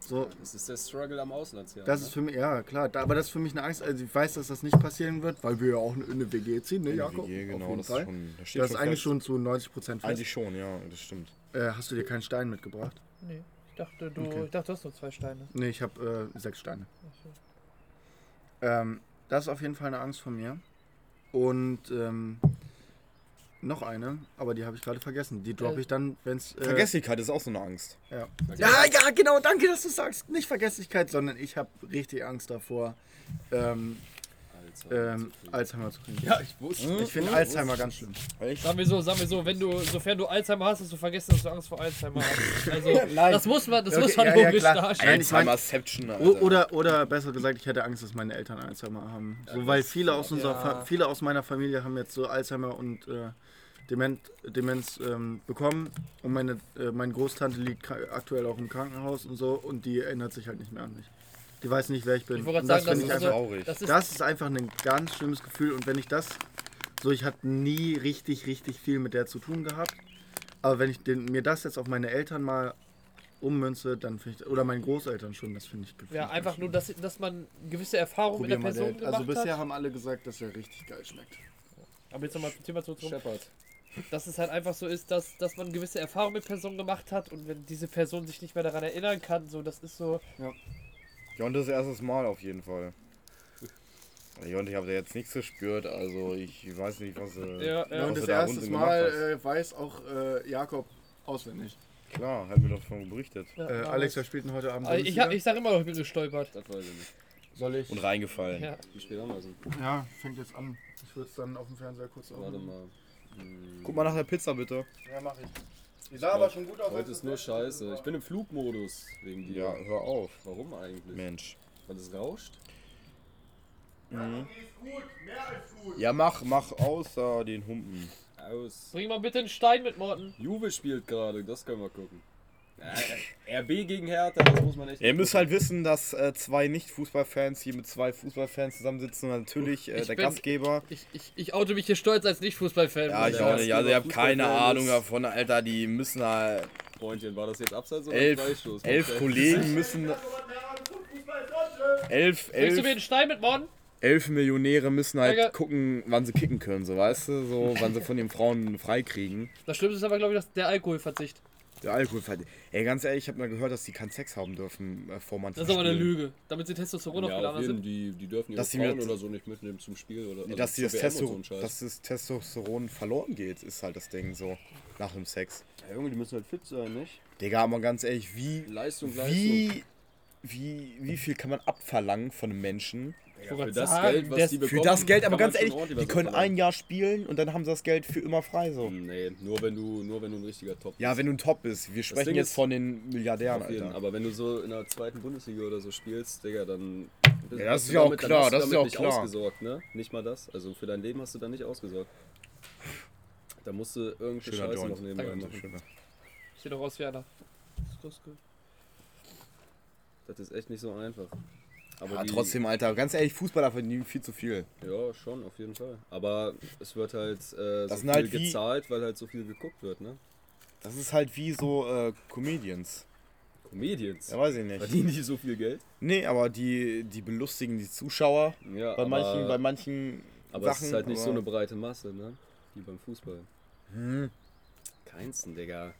So, Das ist der Struggle am Auslandsjahr. das ne? ist für mich, ja klar, da, aber das ist für mich eine Angst. Also ich weiß, dass das nicht passieren wird, weil wir ja auch in eine WG ziehen, ne, Jakob? WG, genau, Auf jeden das, Fall. ist schon, das steht das ist schon eigentlich schon zu 90 Prozent fest. Eigentlich schon, ja, das stimmt. Äh, hast du dir keinen Stein mitgebracht? Nee. Ich dachte, du, Okay. ich dachte, du hast nur zwei Steine. Nee, ich habe äh, sechs Steine. Ähm, das ist auf jeden Fall eine Angst von mir. Und ähm, noch eine, aber die habe ich gerade vergessen. Die droppe Äh, ich dann, wenn es. Äh, Vergesslichkeit ist auch so eine Angst. Ja. Ja, ja, genau, danke, dass du sagst. Nicht Vergesslichkeit, sondern ich habe richtig Angst davor. Ähm, Alzheimer ähm, zu kriegen. Alzheimer zu kriegen. Ja, ich wusste. Ich finde Alzheimer ganz schlimm. Echt? Sagen wir so, sagen wir so, wenn du, sofern du Alzheimer hast, hast du vergessen, dass du Angst vor Alzheimer hast. Also, Nein. das muss man, das Okay, muss man ja, ja, logisch klar. darstellen. Alzheimerception, oder, oder besser gesagt, ich hätte Angst, dass meine Eltern Alzheimer haben. So, weil viele aus, unserer Ja. Viele aus meiner Familie haben jetzt so Alzheimer und äh, Dement, Demenz ähm, bekommen. Und meine, äh, meine Großtante liegt aktuell auch im Krankenhaus und so und die erinnert sich halt nicht mehr an mich. Die weiß nicht, wer ich bin. Ich wollte Und gerade sagen, finde das, ich ist einfach, also, traurig. das ist das ist einfach ein ganz schlimmes Gefühl. Und wenn ich das, so ich hatte nie richtig, richtig viel mit der zu tun gehabt. Aber wenn ich den, mir das jetzt auf meine Eltern mal ummünze, dann finde ich, oder meinen Großeltern schon, das finde ich ja einfach nur, dass, dass man gewisse Erfahrungen mit der Person der, gemacht Also bisher hat. haben alle gesagt, dass er richtig geil schmeckt. Aber jetzt nochmal zum Thema zurückzukommen. Shepard. Dass es halt einfach so ist, dass, dass man gewisse Erfahrungen mit Personen gemacht hat und wenn diese Person sich nicht mehr daran erinnern kann, so das ist so. Ja, und das erstes Mal auf jeden Fall. Ja, und ich habe da jetzt nichts gespürt, also ich weiß nicht, was, äh, Ja, ja. was und das da erste Mal äh, weiß auch äh, Jakob auswendig. Klar, hat mir doch von berichtet. Ja, Äh, Alex, wer spielt denn heute Abend? Also ich, ich sag immer noch, ich bin gestolpert. Das weiß ich nicht. Soll ich? Und reingefallen. Ja. Wie spät haben wir es denn? Ja, fängt jetzt an. Ich würde es dann auf dem Fernseher kurz Warte aufnehmen. mal. Guck mal nach der Pizza bitte. Ja, mach ich. Die sah aber schon gut aus. Heute ist nur scheiße. Ich bin im Flugmodus wegen dir. Ja, hör auf. Warum eigentlich? Mensch. Weil es rauscht? Ja, mach, mach außer den Humpen. Aus. Bring mal bitte einen Stein mit, Morten. Juve spielt gerade, das können wir gucken. Äh, RB gegen Hertha, das muss man echt. Ihr müsst halt wissen, dass äh, zwei Nicht-Fußballfans hier mit zwei Fußballfans zusammensitzen und natürlich äh, Ich der bin- Gastgeber. Ich, ich, ich oute mich hier stolz als Nicht-Fußballfan. Ja, ich auch nicht. Also, ihr habt keine Ahnung davon, Alter. Die müssen da. Freundchen, war das jetzt Abseits oder Elf, Freistoß? elf. Kollegen müssen. Elf, Bringst du mir elf, einen Stein mit, Morten? elf Millionäre müssen halt Digga. gucken, wann sie kicken können, so weißt du? So, wann sie von den Frauen freikriegen. Das Schlimmste ist aber, glaube ich, dass der Alkoholverzicht. Der Alkohol. Ey, ganz ehrlich, ich habe mal gehört, dass die keinen Sex haben dürfen äh, vor manchen Das ist aber eine. Lüge. Damit sie Testosteron Ja, aufgeladen auf jeden, sind. die, die dürfen ihre Dass sie Frauen mit- oder so nicht mitnehmen zum Spiel. Oder, also dass, das so Testo Scheiß. dass das Testosteron verloren geht, ist halt das Ding so. Nach dem Sex. Ja, Junge, die müssen halt fit sein, nicht? Digga, aber ganz ehrlich, wie. Leistung, Leistung. Wie. Wie, wie viel kann man abverlangen von einem Menschen? Ja, für das sagen, Geld, was der- die bekommen, Für das Geld, aber ganz ehrlich, die können verlangen. ein Jahr spielen und dann haben sie das Geld für immer frei so. Nee, nur wenn du, nur wenn du ein richtiger Top Ja, bist. wenn du ein Top bist. Wir sprechen jetzt von den Milliardären, jeden, Alter. aber wenn du so in der zweiten Bundesliga oder so spielst, Digga, dann. bist- Ja, das ist ja auch damit- klar, hast du das ist damit ja auch nicht klar. ausgesorgt, ne? Nicht mal das. Also für dein Leben hast du dann nicht ausgesorgt. Da musst du irgendeine Schöner Scheiße Joint. noch nebenbei Danke. machen. Schöner. Sieht doch aus wie einer. Das. Das ist echt nicht so einfach. Aber Ja, die- trotzdem, Alter, ganz ehrlich, Fußballer verdienen viel zu viel. Ja, schon, auf jeden Fall. Aber es wird halt äh, so sind viel halt gezahlt, weil halt so viel geguckt wird, ne? Das ist halt wie so äh, Comedians. Comedians. Ja, weiß ich nicht. Verdienen die so viel Geld? Nee, aber die, die belustigen die Zuschauer Ja, bei aber, manchen, bei manchen aber Sachen. es ist halt nicht so eine breite Masse, ne? Wie beim Fußball. Hm. Keinsten, Digga.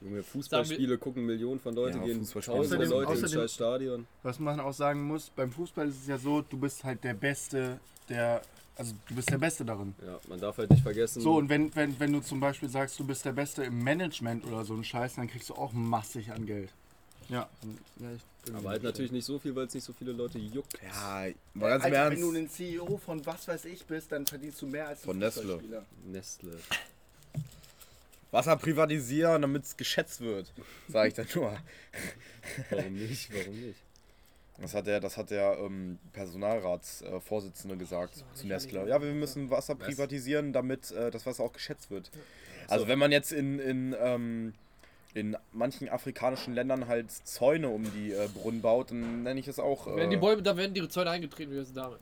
Junge, Fußballspiele gucken Millionen von Leuten, Ja, gehen tausende Außerdem- Leute ins außerdem- scheiß Stadion. Was man auch sagen muss, beim Fußball ist es ja so, du bist halt der Beste, der. Also du bist der Beste darin. Ja, man darf halt nicht vergessen. So, und wenn, wenn, wenn du zum Beispiel sagst, du bist der Beste im Management oder so ein Scheiß, dann kriegst du auch massig an Geld. Ja. ja ich bin aber halt natürlich nicht so viel, weil es nicht so viele Leute juckt. Ja, mal ganz im Ernst. wenn du ein CEO von was weiß ich bist, dann verdienst du mehr als ein Von Nestle. Nestle. Wasser privatisieren, damit es geschätzt wird. Sag ich dann nur. Warum nicht? Warum nicht? Das hat der, das hat der ähm, Personalratsvorsitzende gesagt zu Nestle. Ja, wir müssen Wasser Was? privatisieren, damit äh, das Wasser auch geschätzt wird. Also wenn man jetzt in, in, ähm, in manchen afrikanischen Ländern halt Zäune um die äh, Brunnen baut, dann nenne ich es auch. Äh, Werden die Bäume, da werden die Zäune eingetreten, wie das Dame.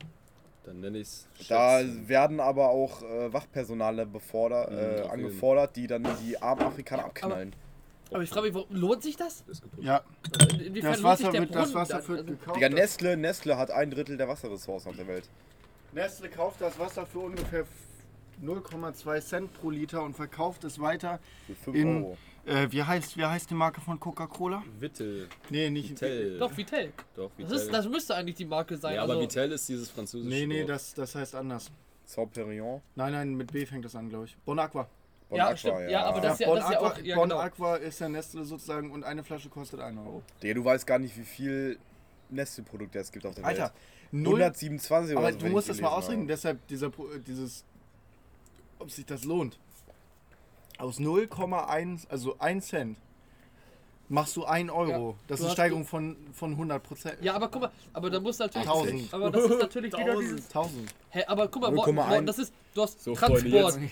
Dann nenne ich es. da werden aber auch äh, Wachpersonale befordert, Mhm, äh, jeden. angefordert, die dann die armen Afrikaner abknallen. Aber ich frage mich, warum- lohnt sich das? Ja, In- Inwiefern das lohnt sich Wasser, der wird, das? Wasser wird also- gekauft. Digga, Nestle, Nestle hat ein Drittel der Wasserressourcen auf der Welt. Nestle kauft das Wasser für ungefähr 0,2 Cent pro Liter und verkauft es weiter Für 5 in. Euro. Äh, wie, heißt, wie heißt die Marke von Coca-Cola? Vittel. Nee, nicht Vitell. Doch, Vitell. Doch, Das, Vitell. ist, das müsste eigentlich die Marke sein. ja, aber also, Vitell ist dieses französische. Nee, nee, Wort. das, das heißt anders. Sauperion. Nein, nein, mit B fängt das an, glaube ich. Bon Aqua. Bon Ja, Aqua, stimmt. Ja, aber das ist ja- Bon, das ist ja Aqua, auch- ja, bon genau. Aqua ist ja Nestle sozusagen und eine Flasche kostet 1 Euro. Digga, du weißt gar nicht, wie viel Nestle-Produkte es gibt auf der Alter, Welt. null. 127 oder Aber so, du musst das mal habe. deshalb dieser, Pro- dieses, ob sich das lohnt. Aus 0,1, also 1 Cent, machst du 1 Euro. Ja, das ist eine Steigerung von, von 100 Prozent. Ja, aber guck mal, aber da muss natürlich. 1000. Aber das ist natürlich wieder dieses. 1000. Hä, aber guck mal, Morten, 0,1. Morten, das ist. Du hast So, Transport.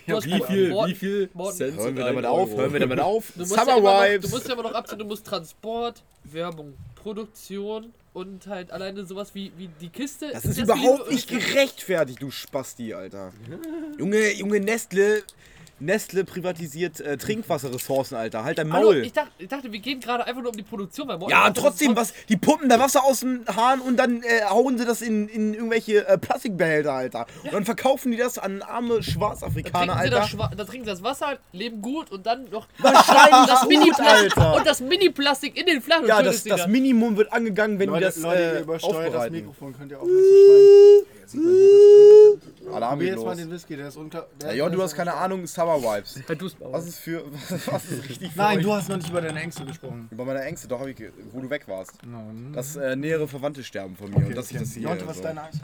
Du hast Wie viel, Morten, wie viel Morten, Cent Hören wir damit auf, Euro? hören wir damit auf. Du musst, Summer ja immer noch, Vibes. du musst ja immer noch abziehen, du musst Transport, Werbung, Produktion und halt alleine sowas wie, wie die Kiste. Das ist das überhaupt nicht gerechtfertigt, du Spasti, Alter. Junge, Junge Nestle, Nestle privatisiert äh, Trinkwasserressourcen, Alter. Halt dein Hallo, Maul. ich, dachte, ich dachte, wir gehen gerade einfach nur um die Produktion. Weil ja, trotzdem, was? Die pumpen da Wasser aus dem Hahn und dann äh, hauen sie das in, in irgendwelche äh, Plastikbehälter, Alter. Und dann verkaufen die das an arme Da Schwarzafrikaner, sie Alter. Schwa- da trinken sie das Wasser, leben gut und dann noch Wahrscheinlich das Mini-Plastik Alter. und das Mini-Plastik in den Flaschen. Ja, das, das. Minimum wird angegangen, wenn Leute, die das Leute, ihr äh, übersteuert das. Mikrofon, könnt ihr schreien. Alarm Probier geht jetzt mal den Whisky, der ist unter... Ja, Der Jo, der du ist hast keine Ahnung, Summer Vibes. Was ist für. Was ist richtig für Nein, euch? du hast noch nicht über deine Ängste gesprochen. Über meine Ängste, doch, ich, wo du weg warst. Nein. Dass äh, nähere Verwandte sterben von mir Okay, und dass ich das hier. Jonte, was ist deine Angst?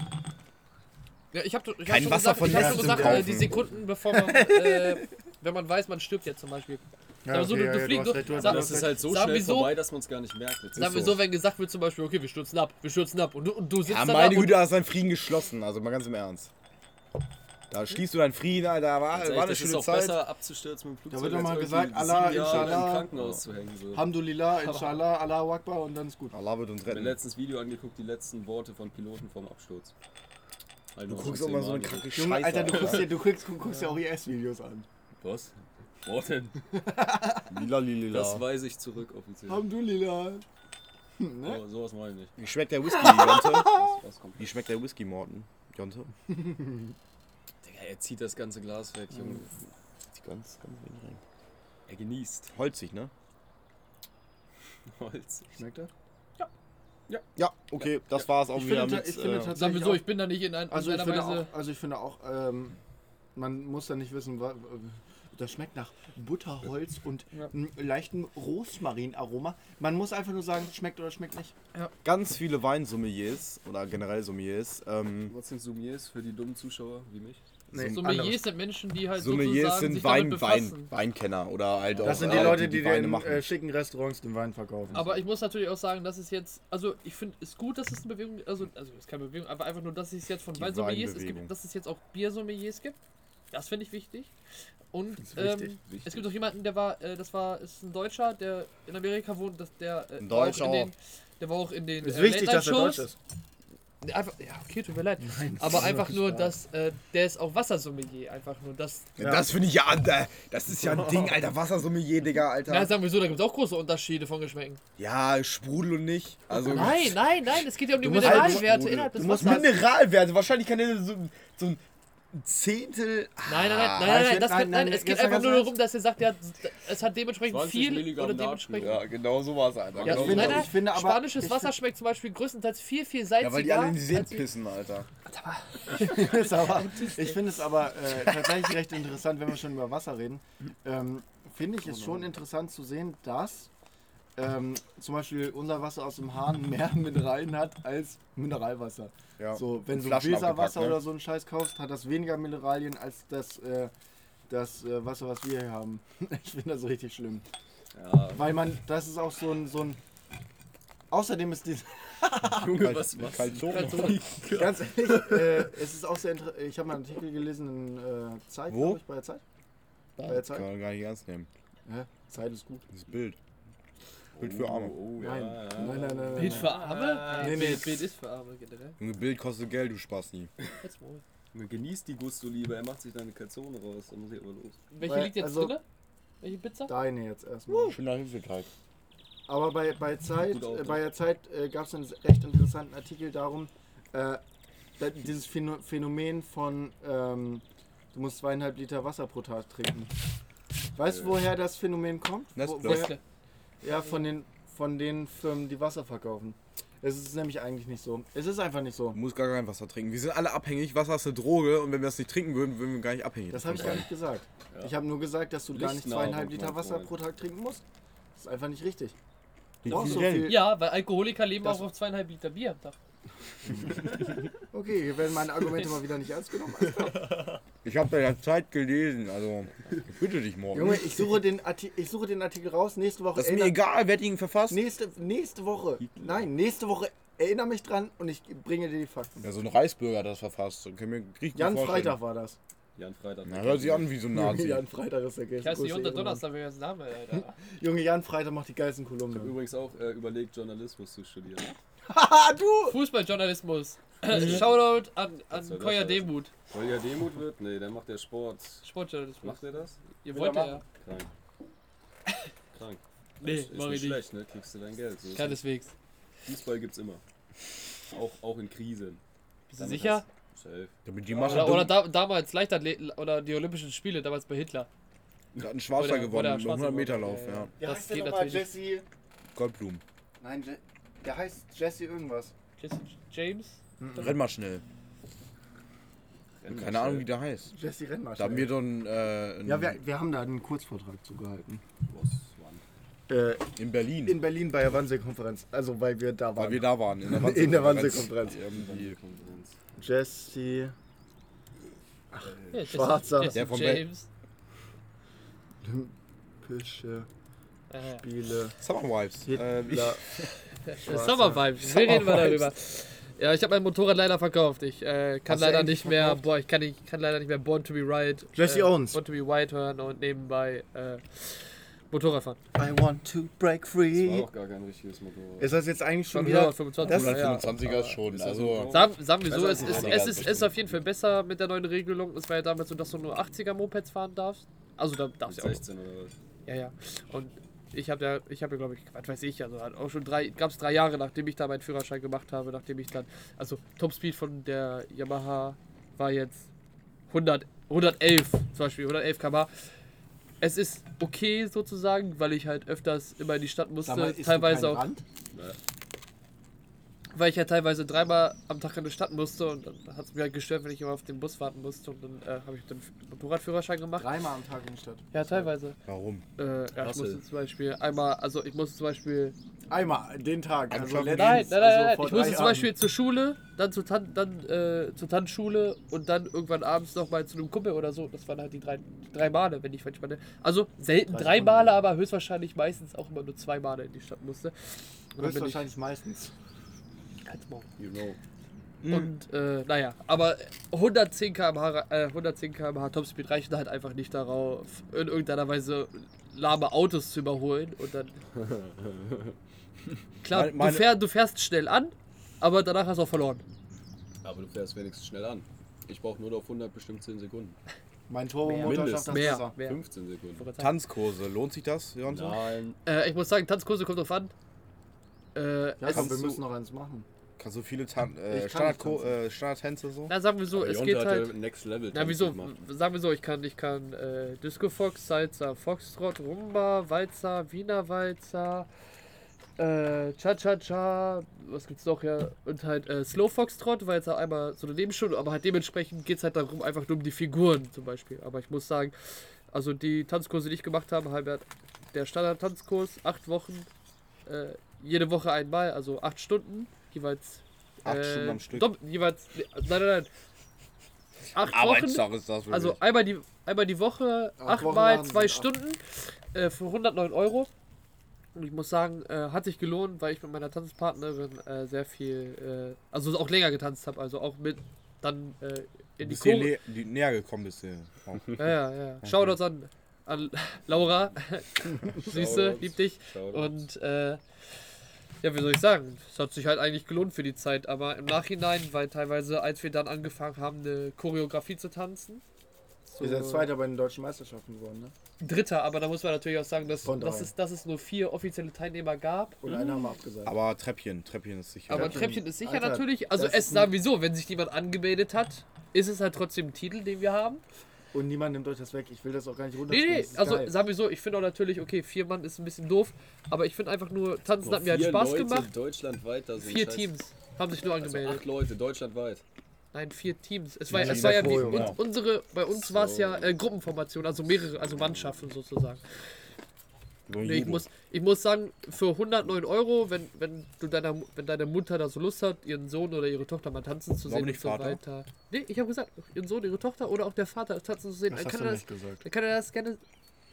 Ja, ich hab, ich Kein hab schon Wasser gesagt, von ich hab schon gesagt äh, die Sekunden bevor man, äh, wenn man weiß, man stirbt jetzt zum Beispiel. Ja, Aber so, du- du ja, fliegst- du hast sag- Das ist halt so schnell so- vorbei, dass man es gar nicht merkt. Jetzt Sagen wir so. so, wenn gesagt wird zum Beispiel, okay, wir stürzen ab, wir stürzen ab und du, und du sitzt Ja, da meine Güte, hast deinen Frieden geschlossen, also mal ganz im Ernst. Da schließt du deinen Frieden, Alter, war, ehrlich, war eine schöne auch Zeit. besser abzustürzen mit dem Flugzeug. Da wird doch mal als gesagt, Allah, Inshallah. im Krankenhaus zu hängen. So. Ich Alhamdulillah, Inshallah, Allah Akbar und dann ist gut. Allah wird uns habe mir retten. letztens Video angeguckt, die letzten Worte von Piloten vorm Absturz. Halt Du guckst so auch mal zehn so eine kranke. Junge, Scheiße. Alter, du Alter. guckst, dir, du, guckst, du guckst dir auch IS-Videos an. Was? Worte? Lila, lila. Das weise ich zurück offiziell. Alhamdulillah. Ne? So, sowas meine ich nicht. Wie schmeckt der Whisky, Jonte? Wie schmeckt der Whisky, Morten? Jonte? Er zieht das ganze Glas weg, Junge. Sieht ganz, ganz wenig rein. Er genießt Holzig, ne? Holz. Schmeckt er? Ja, okay, das war's auch Ich wieder finde, mit. ich finde äh, tatsächlich Sagen wir so, auch- ich bin da nicht in, ein, Also ich, einer finde Weise. auch, also ich finde auch, ähm, man muss da nicht wissen, wa- das schmeckt nach Butterholz und Ja. einem leichten Rosmarinaroma. Man muss einfach nur sagen, schmeckt oder schmeckt nicht. ganz viele Weinsommeliers oder generell Sommeliers. Ähm, Was sind Sommeliers für die dummen Zuschauer wie mich? Nee, Sommeliers sind Menschen, die halt Sommeliers sozusagen sind sich Wein, damit Wein. Weinkenner oder halt auch. Das sind die äh, Leute, die, Weine den machen. äh, schicken Restaurants den Wein verkaufen. Aber ich muss natürlich auch sagen, dass es jetzt, also ich finde es gut, dass es eine Bewegung, also, also es ist keine Bewegung, aber einfach nur, dass es jetzt von Die Weinsommeliers, es gibt, dass es jetzt auch Biersommeliers gibt. Das finde ich wichtig. Und ist wichtig. ähm, Wichtig. es gibt auch jemanden, der war, äh, das war, ist ein Deutscher, der in Amerika wohnt, dass der, äh, Ein war auch Deutscher in den, auch. der war auch in den ist äh, wichtig, dass er deutsch ist. Einfach, ja, okay, tut mir leid. Nein, aber einfach nur, wahr. dass äh, der ist auch Wassersommelier. Einfach nur das. Ja, Das finde ich ja, Alter, das ist ja ein Ding, Alter, Wassersommelier, Digga, Alter. Na, sagen wir so, da gibt es auch große Unterschiede von Geschmäcken. Ja, Sprudel und nicht. Also, Nein, nein, nein, es geht ja um die halt- Mineralwerte du- innerhalb des musst Wassers. Mineralwerte, wahrscheinlich kann der so, so ein Zehntel. Nein, nein, nein, Ah, nein, nein, das nein, nein, nein, es geht einfach nur ernst. darum, dass er sagt, ja, es hat dementsprechend 20 viel Milligramm oder dementsprechend. Ja, genau so war es, Alter. Ja, genau ich finde- so nein, nein, ich finde aber- spanisches ich Wasser find- schmeckt zum Beispiel größtenteils viel, viel salziger. Ja, weil die alle in die die- pissen, Alter. Ich finde es aber, ich finde es aber äh, tatsächlich recht interessant, wenn wir schon über Wasser reden. Ähm, finde ich es schon interessant zu sehen, dass ähm, zum Beispiel unser Wasser aus dem Hahn mehr Mineralien hat als Mineralwasser. Ja. So, wenn du Flaschen Weserwasser ne? oder so einen Scheiß kaufst, hat das weniger Mineralien als das, äh, das äh, Wasser, was wir hier haben. Ich finde das richtig schlimm. Ja, Weil man, das ist auch so ein, so ein Außerdem ist dieses, Junge, was du? so. ganz ehrlich, äh, es ist auch sehr interessant. Ich habe mal einen Artikel gelesen in äh, Zeit, Wo? ich, bei der Zeit. Bei der Kann Zeit. man gar nicht ernst nehmen. Ja, Zeit ist gut. Das Bild. Bild für Arme. Oh, Nein. ja, Nein, nein, nein, nein. Bild für Arme? Nee, nee. Bild, Bild ist für Arme generell. Junge, Bild kostet Geld, du Spasti. Jetzt wohl. Genießt die Gusto-Liebe, er macht sich da eine Calzone raus, da muss ich aber los. Welche Weil, liegt jetzt also- drinne? Welche Pizza? Deine jetzt erstmal. Schöner Hefeteig. Aber bei, bei, Zeit, äh, bei der Zeit äh, gab es einen recht interessanten Artikel darum, äh, dieses Phäno- Phänomen von, ähm, du musst zweieinhalb Liter Wasser pro Tag trinken. Weißt du, woher das Phänomen kommt? Wo, Nestle. woher, Nestle. Ja, von den, von den Firmen, die Wasser verkaufen. Es ist nämlich eigentlich nicht so. Es ist einfach nicht so. Du musst gar kein Wasser trinken. Wir sind alle abhängig. Wasser ist eine Droge und wenn wir das nicht trinken würden, würden wir gar nicht abhängig. Das habe ich gar nicht gesagt. Ja. Ich habe nur gesagt, dass du gar nicht zweieinhalb Liter Wasser pro Tag trinken musst. Das ist einfach nicht richtig. Brauchst so viel? Ja, weil Alkoholiker leben Das- auch auf zweieinhalb Liter Bier am Tag. Okay, hier werden meine Argumente mal wieder nicht ernst genommen. Ich habe ja Zeit gelesen, also ich bitte dich morgen. Junge, ich suche, den Arti ich suche den Artikel raus. Nächste Woche. das ist mir egal, wer hat ihn verfasst. Nächste, nächste Woche. Nein, nächste Woche erinnere mich dran und ich bringe dir die Fakten. Ja, so ein Reichsbürger hat das verfasst. Können wir richtig Jan vorstellen. Freitag war das. Jan Freitag. Na, hört sich an wie so ein Nazi. Jan Freitag ist der Ich heiße Jonte Ehrenmann. Donnerstag, wäre das Name, Alter. Junge, Jan Freitag macht die geilsten Ich habe Kolumnen. übrigens auch äh, überlegt, Journalismus zu studieren. Haha, du! Fußballjournalismus. Shoutout an, an Koya? Demut. Ja Demut wird? Nee, der macht der Sport. Sportjournalismus. Macht er das? Ihr wollt er ja. Krank. Krank. Nee, ist mach nicht ich nicht. schlecht, ne? Kriegst du dein Geld. So ist Keineswegs. es. Fußball gibt's immer. Auch, auch in Krisen. Bist du sicher? Safe. Damit die Masse Oder, oder da, damals Leichtathleten oder die Olympischen Spiele, damals bei Hitler. Der hat einen Schwarzer gewonnen, im Schwarzer 100 Meter gewonnen, Lauf, ja, ja. ja. Der Das heißt ja geht natürlich. Jesse. Goldblum. Nein, Je der heißt Jesse irgendwas. Jesse James? Renn mal schnell. Renn mal Keine Ahnung, schnell. wie der heißt. Jesse Rennmarsch. Da haben wir doch einen, äh, einen ja, wir, wir haben da einen Kurzvortrag zugehalten. Was, Mann. Äh, in Berlin, in Berlin bei der Wannsee-Konferenz. Also, weil wir da waren. weil wir da waren. In der In der Wannsee-Konferenz. Irgendwie. Konferenz. Jesse. Ja, Jesse- Schwarzer. Jesse Der von James. Olympische Ja, ja. Spiele. Summer Vibes. Äh. Summer Vibes. Wir reden mal darüber. Ja, ich habe mein Motorrad leider verkauft. Ich äh, kann Hast leider nicht mehr, verkauft? boah, ich kann, nicht, kann leider nicht mehr Born to be Right. Jesse äh, Owens. Born to be White hören und nebenbei äh, Motorrad fahren. I want to break Das war free. doch gar kein richtiges Motorrad. Ist das jetzt eigentlich schon wieder? 125. das- ja. 125er ist schon. Also, so? Sagen, sagen wir so, es ist, es ist, ist auf jeden Fall besser mit der neuen Regelung. Es war ja damals so, dass du nur 80er Mopeds fahren darfst. Also da darfst du auch. 16 oder was? Ja, ja. Und ich habe ja, ich habe ja, glaube ich, was weiß ich, also auch schon drei, gab es drei Jahre, nachdem ich da meinen Führerschein gemacht habe, nachdem ich dann, also Topspeed von der Yamaha war jetzt 100, 111 zum Beispiel, 111 km/h. Es ist okay sozusagen, weil ich halt öfters immer in die Stadt musste, teilweise auch, Rand? Weil ich ja teilweise dreimal am Tag in die Stadt musste und dann hat es mir halt gestört, wenn ich immer auf den Bus warten musste und dann äh, habe ich den Motorradführerschein gemacht. Dreimal am Tag in die Stadt. Ja, teilweise. warum? Äh, ja, ich musste zum Beispiel einmal, also ich musste zum Beispiel Einmal, den Tag. Also Nein, letztens, Nein, nein, nein, also ich musste zum Beispiel Jahren. zur Schule, dann zur, Tan dann, äh, zur Tanzschule und dann irgendwann abends nochmal zu einem Kumpel oder so. Das waren halt die drei, drei Male, wenn ich manchmal. Also selten Drei. Male, aber höchstwahrscheinlich meistens auch immer nur zwei Male in die Stadt musste. Höchstwahrscheinlich meistens. Halt's Maul. You know. Und äh, naja, aber 110 km/h, äh, 110 km/h Topspeed reichen halt einfach nicht darauf, in irgendeiner Weise lahme Autos zu überholen und dann. Klar, Meine- meine- du, fähr, du fährst schnell an, aber danach hast du auch verloren. Aber du fährst wenigstens schnell an. Ich brauche nur auf 100 bestimmt 10 Sekunden. Mein Turbomotor schafft das Mehr, besser. mehr. 15 Sekunden. Tanzkurse, lohnt sich das, Jonte? Nein. Äh, ich muss sagen, Tanzkurse kommt drauf an. Äh, Ja, komm, wir müssen noch eins machen. Kannst du viele Tan äh, kann Standard nicht tanzen. äh, Standardtänze so? na, sagen wir so, Aber es Jonte geht halt. ja Next Level Na, wieso? gemacht. Sagen wir so, ich kann, ich kann äh, Disco Fox, Salsa, Foxtrot, Rumba, Walzer, Wiener Walzer, äh, Cha-Cha-Cha, was gibt's noch ja? Und halt äh, Slow Foxtrot, war jetzt auch einmal so eine Nebenstunde, aber halt dementsprechend geht's halt darum, einfach nur um die Figuren zum Beispiel. Aber ich muss sagen, also die Tanzkurse, die ich gemacht habe, halt der Standard-Tanzkurs, acht Wochen, äh, jede Woche einmal, also acht Stunden, jeweils. Acht äh, Stunden am Stück. dopp- jeweils, nein, nein, nein. Acht Wochen, Arbeitstag ist das wirklich. also einmal die, einmal die Woche, Acht achtmal zwei. Stunden äh, für 109 Euro. Und ich muss sagen, äh, hat sich gelohnt, weil ich mit meiner Tanzpartnerin äh, sehr viel, äh, also auch länger getanzt habe. Also auch mit dann äh, in die Chore. nä die, näher gekommen bist du. Auch. Ja, ja, ja. Shoutouts an, an Laura. Süße, lieb dich. Shoutouts. Und äh, ja, wie soll ich sagen? Es hat sich halt eigentlich gelohnt für die Zeit, aber im Nachhinein, weil teilweise, als wir dann angefangen haben, eine Choreografie zu tanzen. Ihr seid Zweiter bei den deutschen Meisterschaften geworden, ne? Dritter, aber da muss man natürlich auch sagen, dass, dass, es, dass es nur vier offizielle Teilnehmer gab. Und einen haben wir abgesagt. Aber Treppchen, Treppchen ist sicher. Aber Treppchen. Ist sicher Alter, natürlich. Also es ist sagen wir so, wenn sich jemand angemeldet hat, ist es halt trotzdem ein Titel, den wir haben. Und niemand nimmt euch das weg. Ich will das auch gar nicht Nee, runterspielen. nee, ist also geil. sagen wir so, ich finde auch natürlich, okay, vier Mann ist ein bisschen doof, aber ich finde einfach nur, Tanzen Noch hat mir halt Spaß Leute gemacht. Deutschlandweit da sind. Vier Scheiß- Teams haben sich nur Also angemeldet. acht Leute, deutschlandweit. Nein, vier Teams. Es war, Teams es war ja wie Choreo, un, ja. unsere, bei uns war es ja So. äh, Gruppenformation, also mehrere, also Mannschaften sozusagen. Nee, ich, muss, ich muss sagen, für 109 Euro, wenn, wenn, du deiner, wenn deine Mutter da so Lust hat, ihren Sohn oder ihre Tochter mal tanzen zu Warum sehen nicht und so Vater? weiter. Nee, ich habe gesagt, ihren Sohn, ihre Tochter oder auch der Vater tanzen zu sehen, Das dann hast kann, du er das, nicht gesagt. dann kann er das gerne.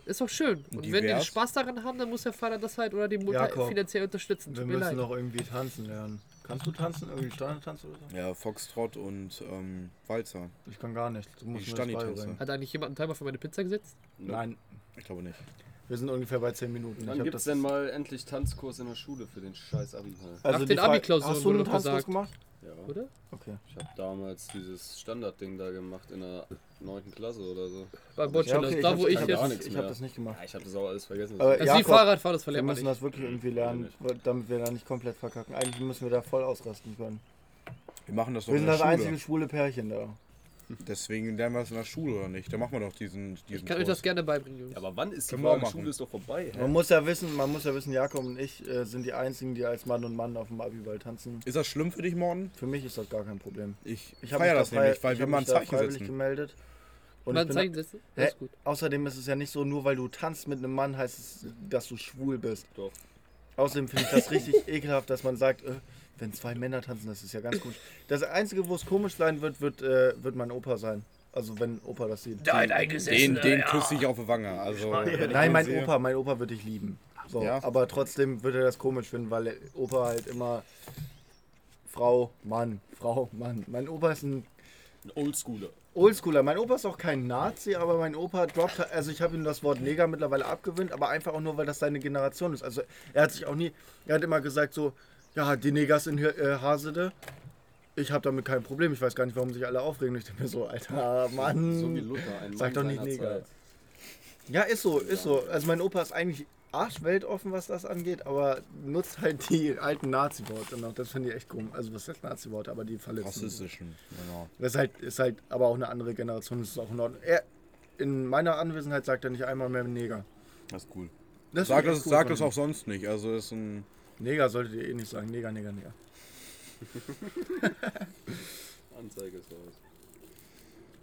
Ist doch schön. Und wenn die Divers? Spaß daran haben, dann muss der Vater das halt oder die Mutter Jakob, finanziell unterstützen. Wir Tut mir müssen leid. noch irgendwie tanzen lernen. Kannst du tanzen? Irgendwie Standardtanz oder so? Ja, Foxtrot und ähm, Walzer. Ich kann gar nicht. Du musst mir das beibringen. Hat eigentlich jemand einen Timer für meine Pizza gesetzt? Nein, Ich glaube nicht. Wir sind ungefähr bei 10 Minuten. Wann hab gibt's denn mal endlich Tanzkurs in der Schule für den scheiß Abi halt? Also Nach die den Abi-Klausuren Hast du wurde einen doch Tanzkurs gesagt. gemacht? Ja. Oder? Okay. Ich habe damals dieses Standardding da gemacht in der 9. Klasse oder so. Beim Ja, Bordsteller. okay, da, wo ich jetzt. Ich habe das nicht gemacht. Ja, ich habe das auch alles vergessen. Aber Das ja, Also die Jakob, Fahrradfahren, das Wir verlernt man müssen nicht. das wirklich irgendwie lernen, damit wir da nicht komplett verkacken. Eigentlich müssen wir da voll ausrasten können. Wir machen das doch Wir in sind der das Schule. einzige schwule Pärchen da. Deswegen lernen wir es in der Schule oder nicht? Da machen wir doch diesen, diesen Ich kann euch das gerne beibringen, Jungs. Ja, aber wann ist die Können wir auch Frage? machen. Schule ist doch vorbei. Hä? Man muss ja wissen, man muss ja wissen, Jakob und ich äh, sind die einzigen, die als Mann und Mann auf dem Abiball tanzen. Ist das schlimm für dich, Morten? Für mich ist das gar kein Problem. Ich, Ich habe feiere mich das da frei- nämlich, weil ich wir hab mal ein mich da Zeichen freiwillig setzen. gemeldet. Und ich ein bin, Zeichen setzen? Hä? Das ist gut. außerdem ist es ja nicht so, nur weil du tanzt mit einem Mann, heißt es, dass du schwul bist. Doch. Außerdem finde ich das richtig ekelhaft, dass man sagt, äh, wenn zwei Männer tanzen, das ist ja ganz komisch. Das Einzige, wo es komisch sein wird, wird, äh, wird mein Opa sein. Also wenn Opa das sieht. Den, den küsse ich auf die Wange. Also, ich Nein, mein Opa, mein Opa wird dich lieben. So, Ja. Aber trotzdem wird er das komisch finden, weil Opa halt immer Frau, Mann, Frau, Mann. Mein Opa ist ein Ein Oldschooler. Oldschooler. Mein Opa ist auch kein Nazi, aber mein Opa droppt, halt- also ich habe ihm das Wort Neger mittlerweile abgewöhnt, aber einfach auch nur, weil das seine Generation ist. Also er hat sich auch nie, er hat immer gesagt so, ja, die Negers in äh, Hasede. Ich habe damit kein Problem. Ich weiß gar nicht, warum sich alle aufregen. Ich denke mir so, Alter, Mann. So wie Luther, ein Sag Mann doch nicht Neger. Zeit. Ja, ist so, ist so. Also mein Opa ist eigentlich arschweltoffen, was das angeht, aber nutzt halt die alten Nazi-Worte noch. Das finde ich echt komisch. Also was heißt Nazi-Worte, aber die verletzen. Rassistischen, genau. Das ist halt, ist halt aber auch eine andere Generation, das ist auch in Ordnung. Er, in meiner Anwesenheit sagt er nicht einmal mehr Neger. Das ist cool. Das Sag das, cool sag das auch sonst nicht. Also ist ein. Neger solltet ihr eh nicht sagen. Neger, Neger, Neger. Anzeige ist raus.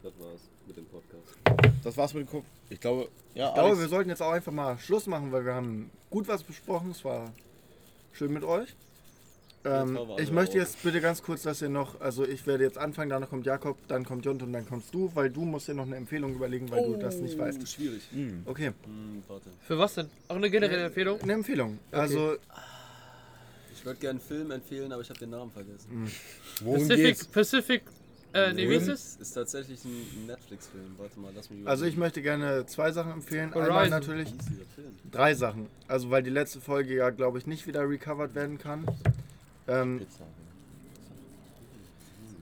Das war's mit dem Podcast. Das war's mit dem Kopf. Ich glaube, ja, Ich glaube, wir sollten jetzt auch einfach mal Schluss machen, weil wir haben gut was besprochen. Es war schön mit euch. Ähm, ich möchte auch. jetzt bitte ganz kurz, dass ihr noch, also ich werde jetzt anfangen, danach kommt Jakob, dann kommt Jont und dann kommst du, weil du musst dir noch eine Empfehlung überlegen, weil du das nicht weißt. Schwierig. Okay, Hm, warte. Für was denn? Auch eine generelle Empfehlung? eine Empfehlung. Also Ich würde gerne einen Film empfehlen, aber ich habe den Namen vergessen. worum Pacific, geht's? Pacific, äh, nee, wie ist Es ist tatsächlich ein Netflix-Film. Warte mal, lass mich Also ich überlegen. möchte gerne zwei Sachen empfehlen. Einmal Horizon. natürlich dieser Film? drei Sachen. Also weil die letzte Folge ja, glaube ich, nicht wieder recovered werden kann. Ähm,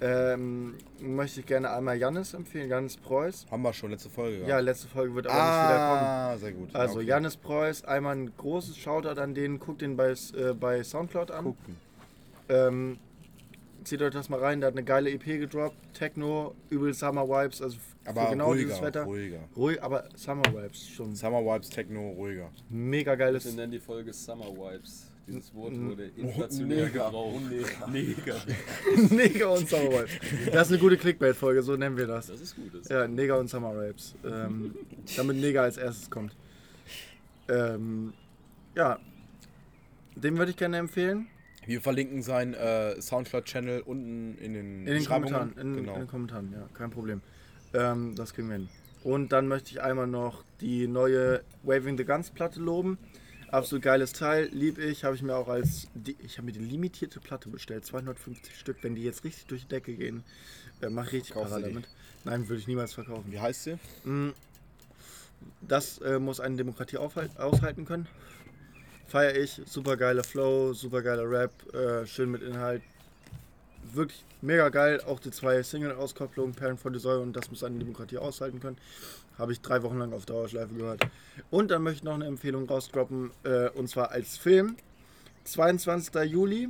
ähm, möchte ich gerne einmal Jannis empfehlen, Jannis Preuß. Haben wir schon letzte Folge Ja, gehabt. letzte Folge wird aber nicht wieder kommen. ah, sehr gut. Also okay. Jannis Preuß, einmal ein großes Shoutout an den, guckt den bei, äh, bei Soundcloud an. Gucken. Ähm, zieht euch das mal rein, der hat eine geile EP gedroppt. Techno, übel Summer Vibes, also für Aber genau ruhiger, dieses Wetter. ruhiger. Ruhig, aber Summer Vibes schon. Summer Vibes, Techno, ruhiger. Mega geiles. Wir nennen die Folge Summer Vibes. Dieses Wort wurde inflationär gebraucht. Neger. Neger und Summer Vibes. Das ist eine gute Clickbait-Folge, so nennen wir das. Das ist gut. Das Ja, Neger und Summer Vibes. Ähm, damit Neger als erstes kommt. Ähm, ja, den würde ich gerne empfehlen. Wir verlinken seinen äh, Soundcloud-Channel unten in den, In den. Kommentaren. In, genau. in den Kommentaren, ja, kein Problem. Ähm, das kriegen wir hin. Und dann möchte ich einmal noch die neue Waving the Guns Platte loben. Absolut geiles Teil, lieb ich, habe ich mir auch als, ich habe mir die limitierte Platte bestellt, 250 Stück, wenn die jetzt richtig durch die Decke gehen, äh, mach ich richtig Kaufst Para du die? damit. Nein, würde ich niemals verkaufen. Wie heißt sie? Mm, Das äh, muss eine Demokratie aushalten können. Feier ich, super geiler Flow, super geiler Rap, äh, schön mit Inhalt. Wirklich mega geil, auch die zwei Single-Auskopplungen, Perlen die Säule und das muss eine Demokratie aushalten können. Habe ich drei Wochen lang auf Dauerschleife gehört. Und dann möchte ich noch eine Empfehlung rausdroppen, äh, und zwar als Film. 22. Juli.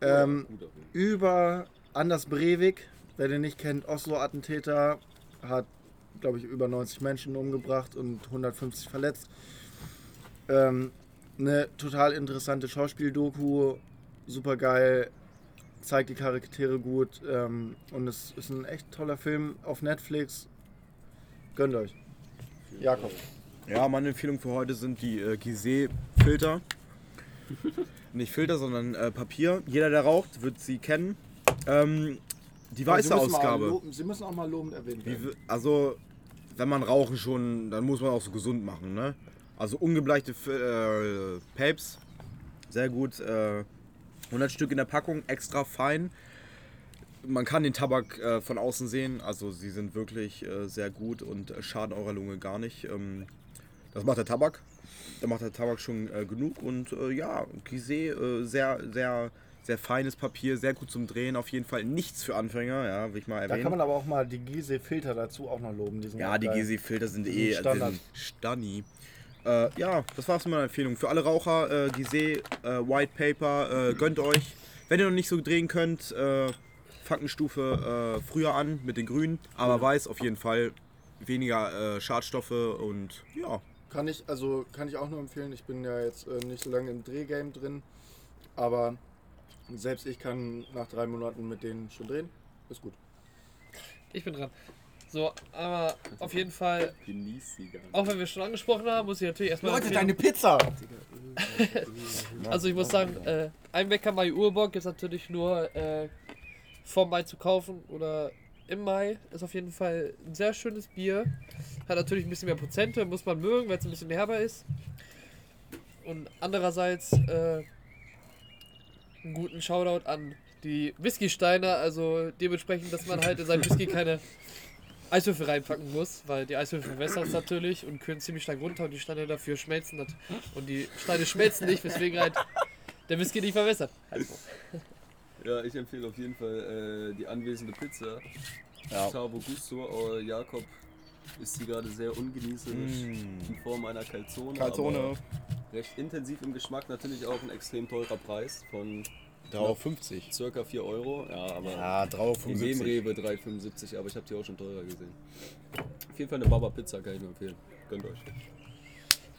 Ähm, Film. über Anders Breivik, wer den nicht kennt, Oslo-Attentäter, hat, glaube ich, über 90 Menschen umgebracht und 150 verletzt. Ähm, eine total interessante Schauspieldoku, super geil, zeigt die Charaktere gut ähm, und es ist ein echt toller Film auf Netflix. Gönnt euch. Jakob. Ja, meine Empfehlung für heute sind die äh, Gizeh-Filter. Nicht Filter, sondern äh, Papier. Jeder, der raucht, wird sie kennen. Ähm, die Sie weiße mal Ausgabe. loben- Sie müssen auch mal lobend erwähnt Wie, also, wenn man rauchen schon, dann muss man auch so gesund machen, ne? Also ungebleichte äh, Papes, sehr gut. Äh, 100 Stück in der Packung, extra fein. Man kann den Tabak äh, von außen sehen, also sie sind wirklich äh, sehr gut und äh, schaden eurer Lunge gar nicht. Ähm, das macht der Tabak. Da macht der Tabak schon äh, genug und äh, ja, Gizeh, äh, sehr, sehr, sehr feines Papier, sehr gut zum Drehen, auf jeden Fall nichts für Anfänger, ja, will ich mal Da erwähnen. kann man aber auch mal die Gizeh-Filter dazu auch noch loben. Ja, die geil. GC-Filter sind eh Standard. sind Stunny. Äh, ja, das war's mit meiner Empfehlung. Für alle Raucher, äh, Gizeh, äh, White Paper, äh, gönnt euch. Wenn ihr noch nicht so drehen könnt, äh, fangt eine Stufe äh, früher an mit den Grünen. Aber weiß auf jeden Fall weniger äh, Schadstoffe und ja. Kann ich, also kann ich auch nur empfehlen. Ich bin ja jetzt äh, nicht so lange im Drehgame drin, aber selbst ich kann nach drei Monaten mit denen schon drehen. Ist gut. Ich bin dran. So, aber auf jeden Fall, Genieß sie gar nicht. auch wenn wir schon angesprochen haben, muss ich natürlich erstmal. Leute, deine Pizza! Also ich muss sagen, äh, Einwecker Mai Urbock ist natürlich nur äh, vor Mai zu kaufen oder im Mai. Ist auf jeden Fall ein sehr schönes Bier. Hat natürlich ein bisschen mehr Prozente, muss man mögen, weil es ein bisschen herber ist. Und andererseits äh, einen guten Shoutout an die Whisky-Steiner, also dementsprechend, dass man halt in seinen Whisky keine Eiswürfel reinpacken muss, weil die Eiswürfel wässern es natürlich und kühlen ziemlich stark runter und die Steine dafür schmelzen das, und die Steine schmelzen nicht, weswegen halt der Whisky nicht verwässert. Halt so. Ja, ich empfehle auf jeden Fall äh, die anwesende Pizza. Ja. Gusto, äh, Jakob ist sie gerade sehr ungenießerisch Mm. in Form einer Calzone. Calzone. Recht intensiv im Geschmack, natürlich auch ein extrem teurer Preis von 3,50 circa 4 Euro. Ja, aber Ja, im 3,75 Nebenrewe 3,75, aber ich habe die auch schon teurer gesehen. Auf jeden Fall eine Baba Pizza kann ich nur empfehlen. Gönnt euch.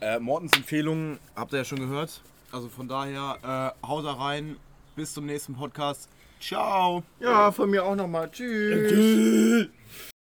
Äh, Mortens Empfehlungen habt ihr ja schon gehört. Also von daher, äh, haut da rein. Bis zum nächsten Podcast. Ciao. Ja, von mir auch nochmal. Tschüss.